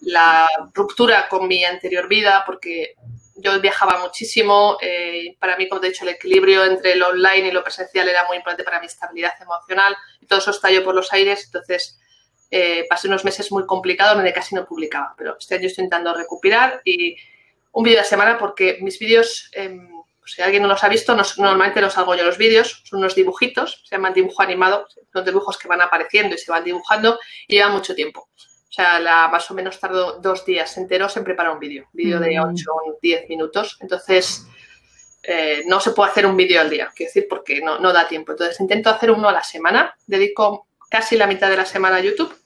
la ruptura con mi anterior vida, porque yo viajaba muchísimo. Eh, para mí, como te he dicho, el equilibrio entre lo online y lo presencial era muy importante para mi estabilidad emocional. Y todo eso estalló por los aires. Entonces, eh, pasé unos meses muy complicados donde casi no publicaba. Pero este año estoy intentando recuperar y un vídeo a la semana porque mis vídeos Pues si alguien no los ha visto, normalmente los hago yo los vídeos, son unos dibujitos, se llaman dibujo animado, los dibujos que van apareciendo y se van dibujando y llevan mucho tiempo. O sea, la, más o menos tardo dos días enteros en preparar un vídeo, vídeo de 8 mm. o 10 minutos. Entonces, eh, no se puede hacer un vídeo al día, quiero decir, porque no, no da tiempo. Entonces, intento hacer uno a la semana, dedico casi la mitad de la semana a YouTube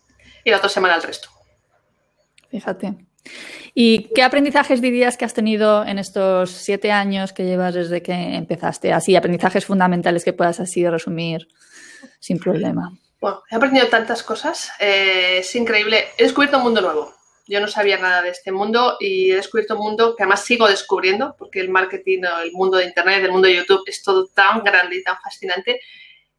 y la otra semana al resto. Fíjate. ¿Y qué aprendizajes dirías que has tenido en estos siete años que llevas desde que empezaste? Así, aprendizajes fundamentales que puedas así resumir sin problema. Bueno, he aprendido tantas cosas. Eh, es increíble. He descubierto un mundo nuevo. Yo no sabía nada de este mundo y he descubierto un mundo que además sigo descubriendo porque el marketing, el mundo de Internet, el mundo de YouTube es todo tan grande y tan fascinante.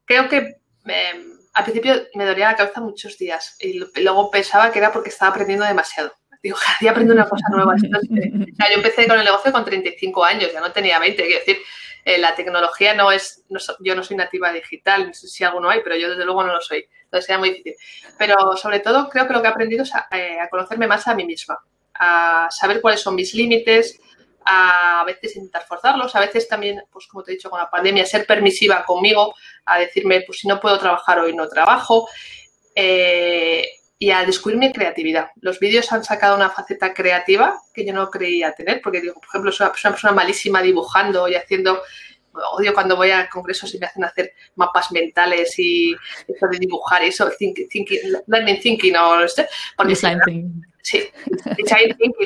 Creo que em, al principio me dolía la cabeza muchos días y luego pensaba que era porque estaba aprendiendo demasiado. Digo, cada día aprendo una cosa nueva. yo empecé con el negocio con 35 años, ya no tenía 20. Quiero decir, eh, la tecnología no es, yo no soy nativa digital, no sé si alguno hay, pero yo desde luego no lo soy. Entonces era muy difícil. Pero sobre todo creo que lo que he aprendido es eh, a, conocerme más a mí misma, a saber cuáles son mis límites, a, veces intentar forzarlos, a veces también, pues como te he dicho con la pandemia, ser permisiva conmigo, a decirme, pues si no puedo trabajar hoy no trabajo. Eh, y a descubrir mi creatividad. Los vídeos han sacado una faceta creativa que yo no creía tener, porque digo, por ejemplo, soy una persona malísima dibujando y haciendo odio cuando voy a congresos y me hacen hacer mapas mentales y eso de dibujar y eso, thinking, thinking, learning thinking o no sé. Porque sí,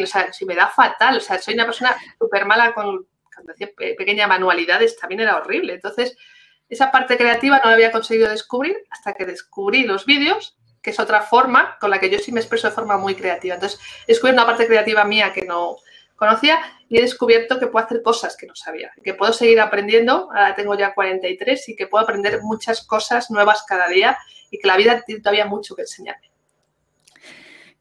o sea, si me da fatal, o sea, soy una persona súper mala con, cuando pequeñas manualidades, también era horrible. Entonces, esa parte creativa no la había conseguido descubrir hasta que descubrí los vídeos que es otra forma con la que yo sí me expreso de forma muy creativa. Entonces, he descubierto una parte creativa mía que no conocía y he descubierto que puedo hacer cosas que no sabía, que puedo seguir aprendiendo, ahora tengo ya 43 y que puedo aprender muchas cosas nuevas cada día y que la vida tiene todavía mucho que enseñarme.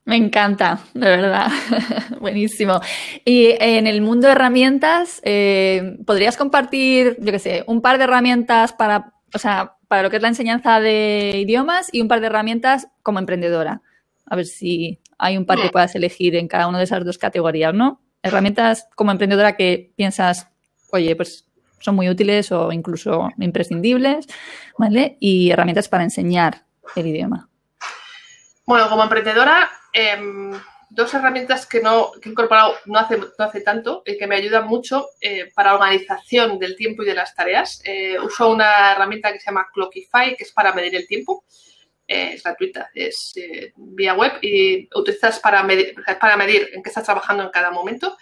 Me encanta, de verdad. Buenísimo. Y en el mundo de herramientas, eh, ¿podrías compartir, yo qué sé, un par de herramientas para, o sea, para lo que es la enseñanza de idiomas y un par de herramientas como emprendedora. A ver si hay un par que puedas elegir en cada una de esas dos categorías, ¿no? Herramientas como emprendedora que piensas, oye, pues son muy útiles o incluso imprescindibles, ¿vale? Y herramientas para enseñar el idioma. Bueno, como emprendedora, em, dos herramientas que, no, he incorporado no hace, no hace tanto y que me ayudan mucho eh, para organización del tiempo y de las tareas. Eh, uso una herramienta que se llama Clockify, que es para medir el tiempo. Eh, es gratuita, es vía web y utilizas para medir, para medir en qué estás trabajando en cada momento.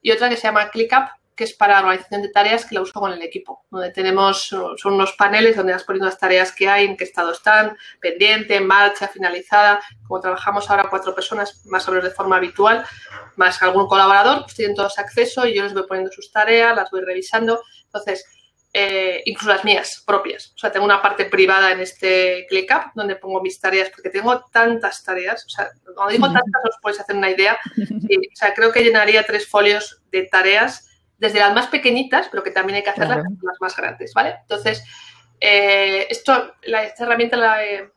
Y otra que se llama ClickUp, que es para organización de tareas que la uso con el equipo, donde tenemos, son unos paneles donde vas poniendo las tareas que hay, en qué estado están, pendiente, en marcha, finalizada. Como trabajamos ahora cuatro personas, más o menos de forma habitual, más algún colaborador, pues tienen todos acceso y yo les voy poniendo sus tareas, las voy revisando. Entonces, eh, incluso las mías propias. O sea, tengo una parte privada en este ClickUp donde pongo mis tareas, porque tengo tantas tareas. O sea, cuando digo tantas, os podéis hacer una idea. o sea, creo que llenaría tres folios de tareas desde las más pequeñitas, pero que también hay que hacerlas las más grandes, ¿vale? Entonces, eh, esto, esta herramienta la eh,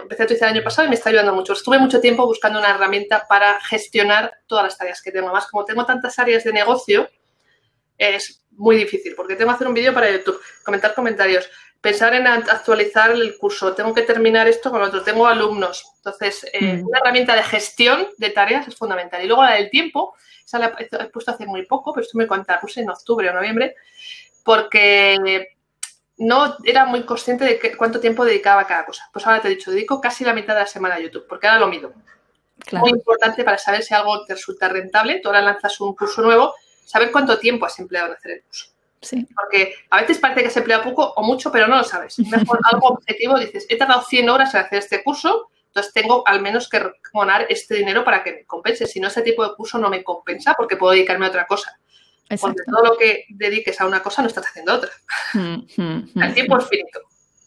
empecé a utilizar el año pasado y me está ayudando mucho. Estuve mucho tiempo buscando una herramienta para gestionar todas las tareas que tengo. Además, como tengo tantas áreas de negocio, es muy difícil porque tengo que hacer un vídeo para YouTube, comentar comentarios, pensar en actualizar el curso, tengo que terminar esto con otro, tengo alumnos. Entonces, eh, mm. una herramienta de gestión de tareas es fundamental. Y luego la del tiempo, esa la he puesto hace muy poco, pero esto me cuenta, puse en octubre o noviembre, porque no era muy consciente de cuánto tiempo dedicaba a cada cosa. Pues ahora te he dicho, dedico casi la mitad de la semana a YouTube, porque ahora lo mido. Muy importante para saber si algo te resulta rentable. Tú ahora lanzas un curso nuevo, saber cuánto tiempo has empleado en hacer el curso. Sí. Porque a veces parece que se emplea poco o mucho, pero no lo sabes. Mejor algo objetivo, dices, he tardado 100 horas en hacer este curso, entonces tengo al menos que ganar este dinero para que me compense. Si no, ese tipo de curso no me compensa porque puedo dedicarme a otra cosa. Porque todo lo que dediques a una cosa no estás haciendo otra. Mm, mm, mm, el tiempo es finito.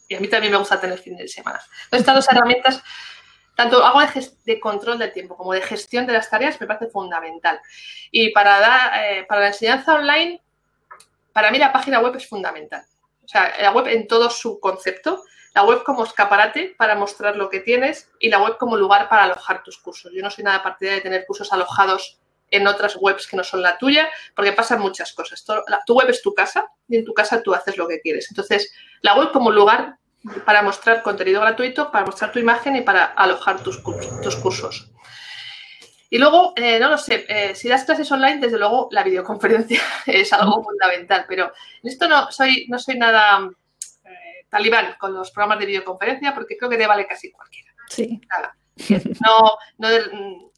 Y a mí también me gusta tener fin de semana. Entonces, estas dos herramientas, tanto hago de, control del tiempo como de gestión de las tareas, me parece fundamental. Y para, dar, eh, para la enseñanza online, para mí la página web es fundamental. O sea, la web en todo su concepto la web como escaparate para mostrar lo que tienes y la web como lugar para alojar tus cursos. Yo no soy nada partidaria de tener cursos alojados en otras webs que no son la tuya, porque pasan muchas cosas. tu web es tu casa y en tu casa tú haces lo que quieres. Entonces, la web como lugar para mostrar contenido gratuito, para mostrar tu imagen y para alojar tus, cursos. Y luego, eh, no lo sé, eh, si das clases online, desde luego la videoconferencia es algo fundamental, pero en esto no soy, no soy nada talibán con los programas de videoconferencia porque creo que te vale casi cualquiera. Sí. No, no,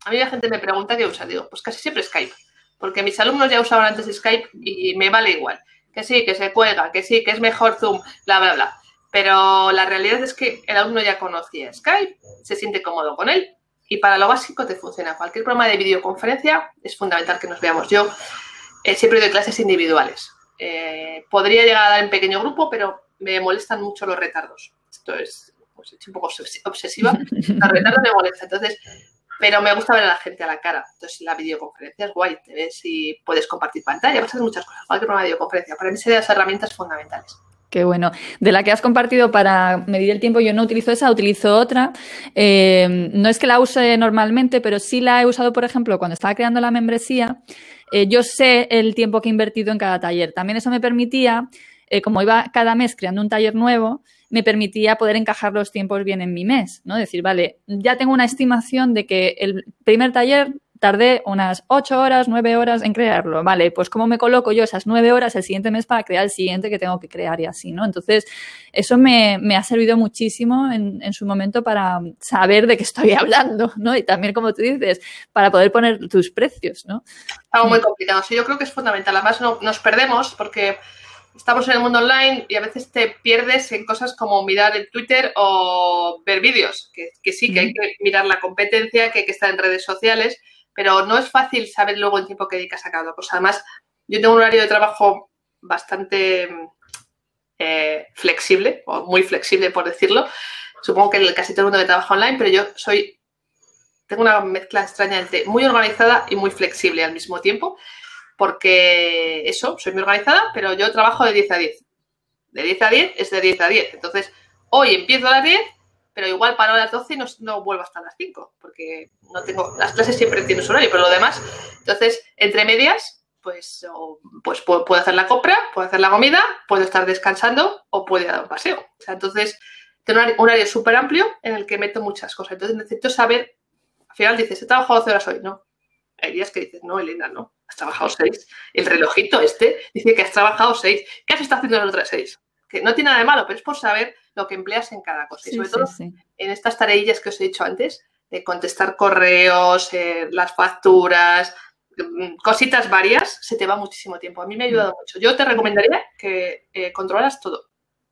a mí la gente me pregunta qué usa, digo, pues casi siempre Skype, porque mis alumnos ya usaban antes Skype y me vale igual. Que sí, que se cuelga, que sí, que es mejor Zoom, bla, bla, bla. Pero la realidad es que el alumno ya conocía Skype, se siente cómodo con él y para lo básico te funciona. Cualquier programa de videoconferencia es fundamental que nos veamos. Yo eh, siempre doy clases individuales. Eh, podría llegar a dar en pequeño grupo, pero me molestan mucho los retardos. Esto es pues, un poco obsesiva. Los retardos me molestan. Entonces, pero me gusta ver a la gente a la cara. Entonces, la videoconferencia es guay. Te ves y puedes compartir pantalla, hacer muchas cosas. Cualquier de videoconferencia. Para mí, serían las herramientas fundamentales. Qué bueno. De la que has compartido para medir el tiempo, yo no utilizo esa, utilizo otra. Eh, no es que la use normalmente, pero sí la he usado, por ejemplo, cuando estaba creando la membresía. Eh, yo sé el tiempo que he invertido en cada taller. También eso me permitía, eh, como iba cada mes creando un taller nuevo, me permitía poder encajar los tiempos bien en mi mes, ¿no? Decir, vale, ya tengo una estimación de que el primer taller tardé unas ocho horas, nueve horas en crearlo. Vale, pues cómo me coloco yo esas nueve horas el siguiente mes para crear el siguiente que tengo que crear y así, ¿no? Entonces, eso me, ha servido muchísimo en, su momento para saber de qué estoy hablando, ¿no? Y también, como tú dices, para poder poner tus precios, ¿no? Algo muy complicado. Sí, yo creo que es fundamental. Además, no, nos perdemos porque estamos en el mundo online y a veces te pierdes en cosas como mirar el Twitter o ver vídeos, que, que sí, que hay que mirar la competencia, que hay que estar en redes sociales, pero no es fácil saber luego el tiempo que dedicas a cada cosa. Además, yo tengo un horario de trabajo bastante eh, flexible, o muy flexible por decirlo. Supongo que casi todo el mundo que trabaja online, pero yo soy, tengo una mezcla extraña entre muy organizada y muy flexible al mismo tiempo, porque eso, soy muy organizada, pero yo trabajo de 10 a 10. De 10 a 10 es de 10 a 10. Entonces, hoy empiezo a las 10 pero igual paro a las 12 y no, vuelvo hasta las 5, porque no tengo, las clases siempre tienen su horario, pero lo demás, entonces, entre medias, pues, pues puedo, hacer la compra, puedo hacer la comida, puedo estar descansando o puedo dar un paseo. O sea, entonces, tengo un área súper amplio en el que meto muchas cosas. Entonces, necesito saber, al final dices, he trabajado 12 horas hoy, no. Hay días que dices, no, Elena, no, has trabajado 6. El relojito este dice que has trabajado 6. ¿Qué has estado haciendo en las otras 6? Que no tiene nada de malo, pero es por saber lo que empleas en cada cosa. y sobre todo en estas tareillas que os he dicho antes, de contestar correos, eh, las facturas, mm, cositas varias, se te va muchísimo tiempo. A mí me ha ayudado mm. mucho. Yo te recomendaría que eh, controlas todo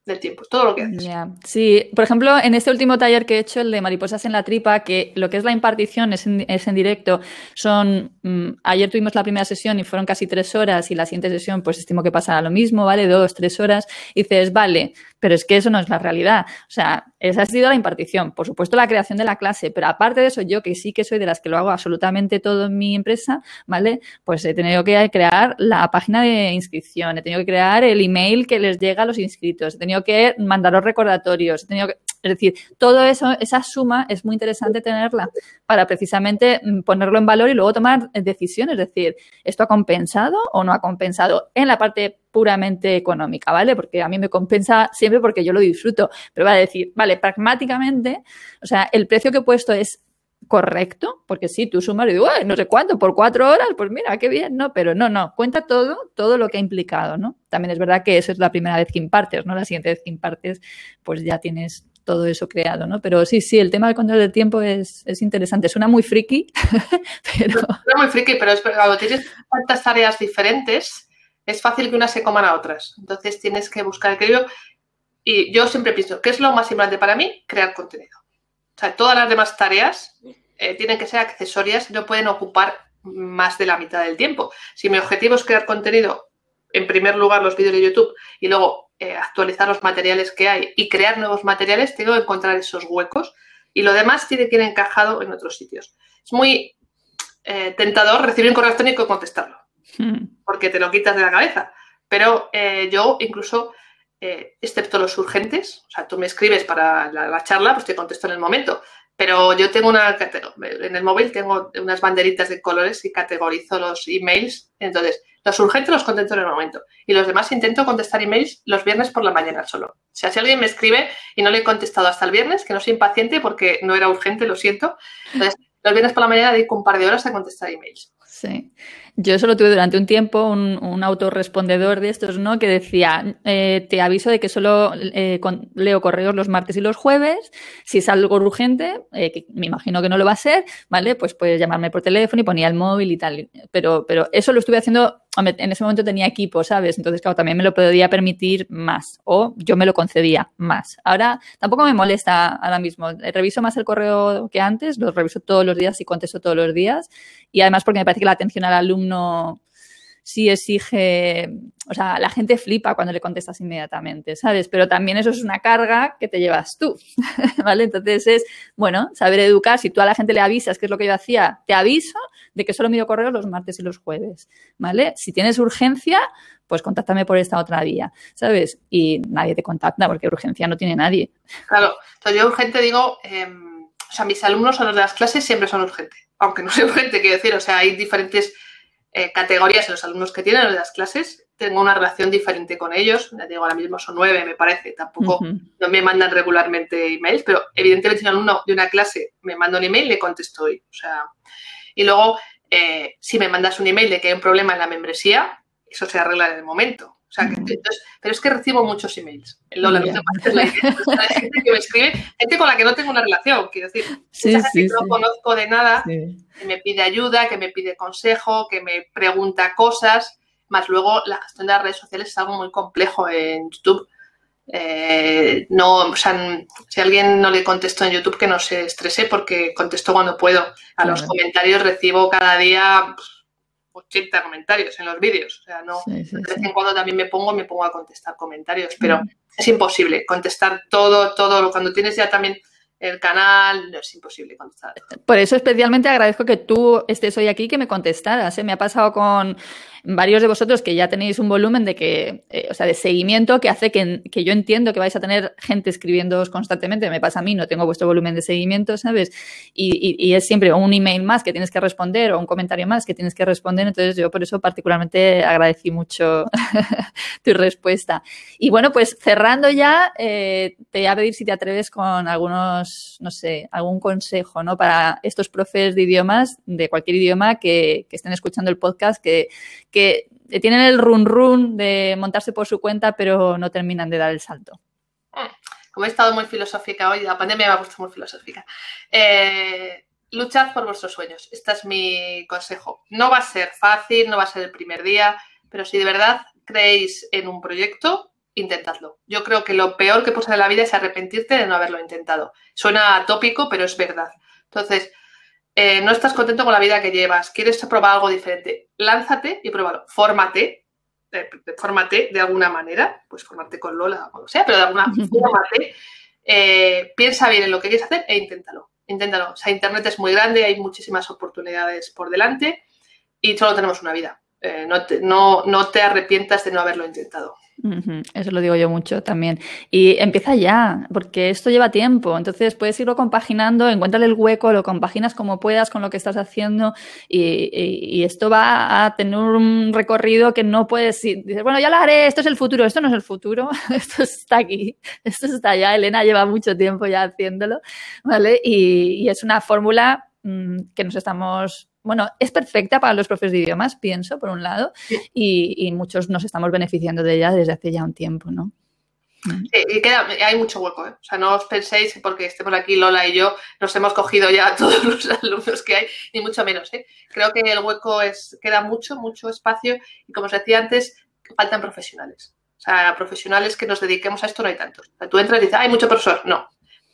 del tiempo, todo lo que haces. Sí, por ejemplo, en este último taller que he hecho, el de mariposas en la tripa, que lo que es la impartición es en, es en directo, son, mm, ayer tuvimos la primera sesión y fueron casi tres horas y la siguiente sesión pues estimo que pasará lo mismo, ¿vale? Dos, tres horas, y dices, vale, pero es que eso no es la realidad. O sea, esa ha sido la impartición, por supuesto la creación de la clase, pero aparte de eso, yo que sí que soy de las que lo hago absolutamente todo en mi empresa, ¿vale? Pues he tenido que crear la página de inscripción, he tenido que crear el email que les llega a los inscritos, he tenido que mandar los recordatorios, he tenido que es decir, todo eso, esa suma es muy interesante tenerla para precisamente mm, ponerlo en valor y luego tomar decisiones. Es decir, ¿esto ha compensado o no ha compensado en la parte puramente económica, ¿vale? Porque a mí me compensa siempre porque yo lo disfruto. Pero va a decir, vale, pragmáticamente, o sea, el precio que he puesto es correcto, porque sí, tú sumas y digo, no sé cuánto, por cuatro horas, pues mira, qué bien, ¿no? Pero no, no, cuenta todo, todo lo que ha implicado, ¿no? También es verdad que eso es la primera vez que impartes, ¿no? La siguiente vez que impartes, pues ya tienes todo eso creado, ¿no? Pero sí, sí, el tema del control del tiempo es, es interesante. Suena muy friki, pero... Suena muy friki, pero es, cuando tienes tantas tareas diferentes, es fácil que unas se coman a otras. Entonces tienes que buscar el equilibrio. Y yo siempre pienso, ¿qué es lo más importante para mí? Crear contenido. O sea, todas las demás tareas eh, tienen que ser accesorias no pueden ocupar más de la mitad del tiempo. Si mi objetivo es crear contenido, en primer lugar los vídeos de YouTube y luego eh, actualizar los materiales que hay y crear nuevos materiales, tengo que encontrar esos huecos y lo demás tiene que ir encajado en otros sitios. Es muy eh, tentador recibir un correo electrónico y contestarlo, hmm. porque te lo quitas de la cabeza. Pero eh, yo incluso, excepto los urgentes, o sea, tú me escribes para la, charla, pues te contesto en el momento. Pero yo tengo una, en el móvil tengo unas banderitas de colores y categorizo los emails. Entonces, los urgentes los contesto en el momento. Y los demás intento contestar emails los viernes por la mañana solo. O sea, si alguien me escribe y no le he contestado hasta el viernes, que no soy impaciente porque no era urgente, lo siento. Entonces, los viernes por la mañana dedico un par de horas a contestar emails. Sí. Yo solo tuve durante un tiempo un, un autorrespondedor de estos, ¿no? Que decía, eh, te aviso de que solo eh, leo correos los martes y los jueves. Si es algo urgente, eh, que me imagino que no lo va a ser, ¿vale? Pues puedes llamarme por teléfono y ponía el móvil y tal. Pero, pero eso lo estuve haciendo, en ese momento tenía equipo, ¿sabes? Entonces, claro, también me lo podía permitir más. O yo me lo concedía más. Ahora tampoco me molesta ahora mismo. Reviso más el correo que antes, lo reviso todos los días y contesto todos los días. Y además porque me parece que la atención al alumno no sí exige, o sea, la gente flipa cuando le contestas inmediatamente, ¿sabes? Pero también eso es una carga que te llevas tú, ¿vale? Entonces es, bueno, saber educar, si tú a la gente le avisas, que es lo que yo hacía, te aviso de que solo mido correos los martes y los jueves, ¿vale? Si tienes urgencia, pues contáctame por esta otra vía, ¿sabes? Y nadie te contacta porque urgencia no tiene nadie. Claro, entonces yo urgente digo, em, o sea, mis alumnos a los de las clases siempre son urgentes, aunque no sea urgente, quiero decir, o sea, hay diferentes eh, categorías de los alumnos que tienen en las clases. Tengo una relación diferente con ellos. Ya digo, ahora mismo son nueve, me parece. Tampoco no me mandan regularmente emails, pero evidentemente si un alumno de una clase me manda un email, le contesto hoy. O sea, y luego, eh, si me mandas un email de que hay un problema en la membresía, eso se arregla en el momento pero es que recibo muchos emails. Lola, no la gente que me escribe, gente con la que no tengo una relación, quiero decir, gente que no conozco de nada, que me pide ayuda, que me pide consejo, que me pregunta cosas, más luego la gestión de las redes sociales es algo muy complejo en YouTube. Eh, no, o sea, si a alguien no le contesto en YouTube, que no se estrese porque contesto cuando puedo. A los comentarios recibo cada día 80 comentarios en los vídeos. O sea, no, de vez en cuando también me pongo, me pongo a contestar comentarios, pero es imposible contestar todo, todo. Cuando tienes ya también el canal, no es imposible contestar. Por eso especialmente agradezco que tú estés hoy aquí que me contestaras. ¿eh? Me ha pasado con varios de vosotros que ya tenéis un volumen de que, eh, o sea, de seguimiento que hace que, que, yo entiendo que vais a tener gente escribiéndoos constantemente. Me pasa a mí, no tengo vuestro volumen de seguimiento, ¿sabes? Y, y, es siempre un email más que tienes que responder o un comentario más que tienes que responder. Entonces yo por eso particularmente agradecí mucho tu respuesta. Y bueno, pues cerrando ya, eh, te voy a pedir si te atreves con algunos, no sé, algún consejo, ¿no? Para estos profes de idiomas, de cualquier idioma que, que estén escuchando el podcast, que, que tienen el run run de montarse por su cuenta, pero no terminan de dar el salto. Mm, como he estado muy filosófica hoy, la pandemia me ha puesto muy filosófica. Eh, luchad por vuestros sueños. Este es mi consejo. No va a ser fácil, no va a ser el primer día, pero si de verdad creéis en un proyecto, intentadlo. Yo creo que lo peor que puede en la vida es arrepentirte de no haberlo intentado. Suena atópico, pero es verdad. Entonces, eh, no estás contento con la vida que llevas, quieres probar algo diferente, lánzate y pruébalo. Fórmate, eh, fórmate de alguna manera, pues fórmate con Lola o lo sea, pero de alguna fórmate, eh, piensa bien en lo que quieres hacer e inténtalo. Inténtalo. O sea, Internet es muy grande, hay muchísimas oportunidades por delante y solo tenemos una vida. No, no te arrepientas de no haberlo intentado. Eso lo digo yo mucho también. Y empieza ya, porque esto lleva tiempo. Entonces puedes irlo compaginando, encuéntrale el hueco, lo compaginas como puedas con lo que estás haciendo y, esto va a tener un recorrido que no puedes ir. Dices, bueno, ya lo haré, esto es el futuro. Esto no es el futuro, esto está aquí, esto está allá. Elena lleva mucho tiempo ya haciéndolo, ¿vale? Y, y es una fórmula mm, que nos estamos bueno, es perfecta para los profes de idiomas, pienso, por un lado, y, muchos nos estamos beneficiando de ella desde hace ya un tiempo, ¿no? Mm. Sí, queda, hay mucho hueco, ¿eh? O sea, no os penséis que porque estemos aquí Lola y yo nos hemos cogido ya todos los alumnos que hay, ni mucho menos, ¿eh? Creo que el hueco es, queda mucho, mucho espacio y como os decía antes, faltan profesionales. O sea, profesionales que nos dediquemos a esto no hay tantos. O sea, tú entras y dices, hay mucho profesor. No,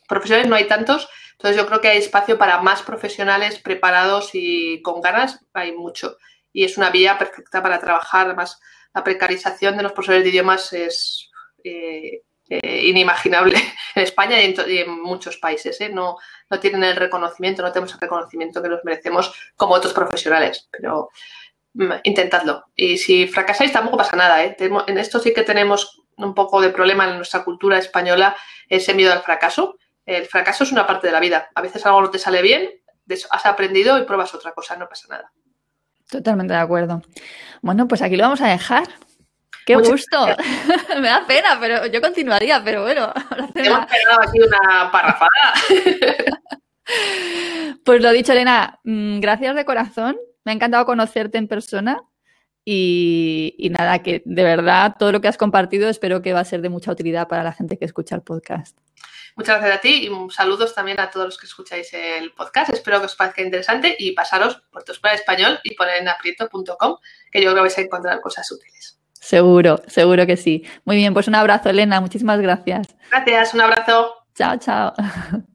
profesionales no hay tantos entonces yo creo que hay espacio para más profesionales preparados y con ganas, hay mucho. Y es una vía perfecta para trabajar. Además, la precarización de los profesores de idiomas es eh, eh, inimaginable en España y en, muchos países. ¿eh? No, no tienen el reconocimiento, no tenemos el reconocimiento que nos merecemos como otros profesionales. Pero mm, intentadlo. Y si fracasáis tampoco pasa nada. En esto sí que tenemos un poco de problema en nuestra cultura española, ese miedo al fracaso el fracaso es una parte de la vida. A veces algo no te sale bien, has aprendido y pruebas otra cosa, no pasa nada. Totalmente de acuerdo. Bueno, pues aquí lo vamos a dejar. ¡Qué gusto! Me da pena, pero yo continuaría, pero bueno. Hemos pegado aquí una parrafada. pues lo dicho, Elena, mm, gracias de corazón. Me ha encantado conocerte en persona. Y, y, nada, que de verdad todo lo que has compartido espero que va a ser de mucha utilidad para la gente que escucha el podcast. Muchas gracias a ti y saludos también a todos los que escucháis el podcast. Espero que os parezca interesante y pasaros por tu escuela de español y por enaprieto.com, que yo creo que vais a encontrar cosas útiles. Seguro, seguro que sí. Muy bien, pues un abrazo, Elena. Muchísimas gracias. Gracias, un abrazo. Chao, chao.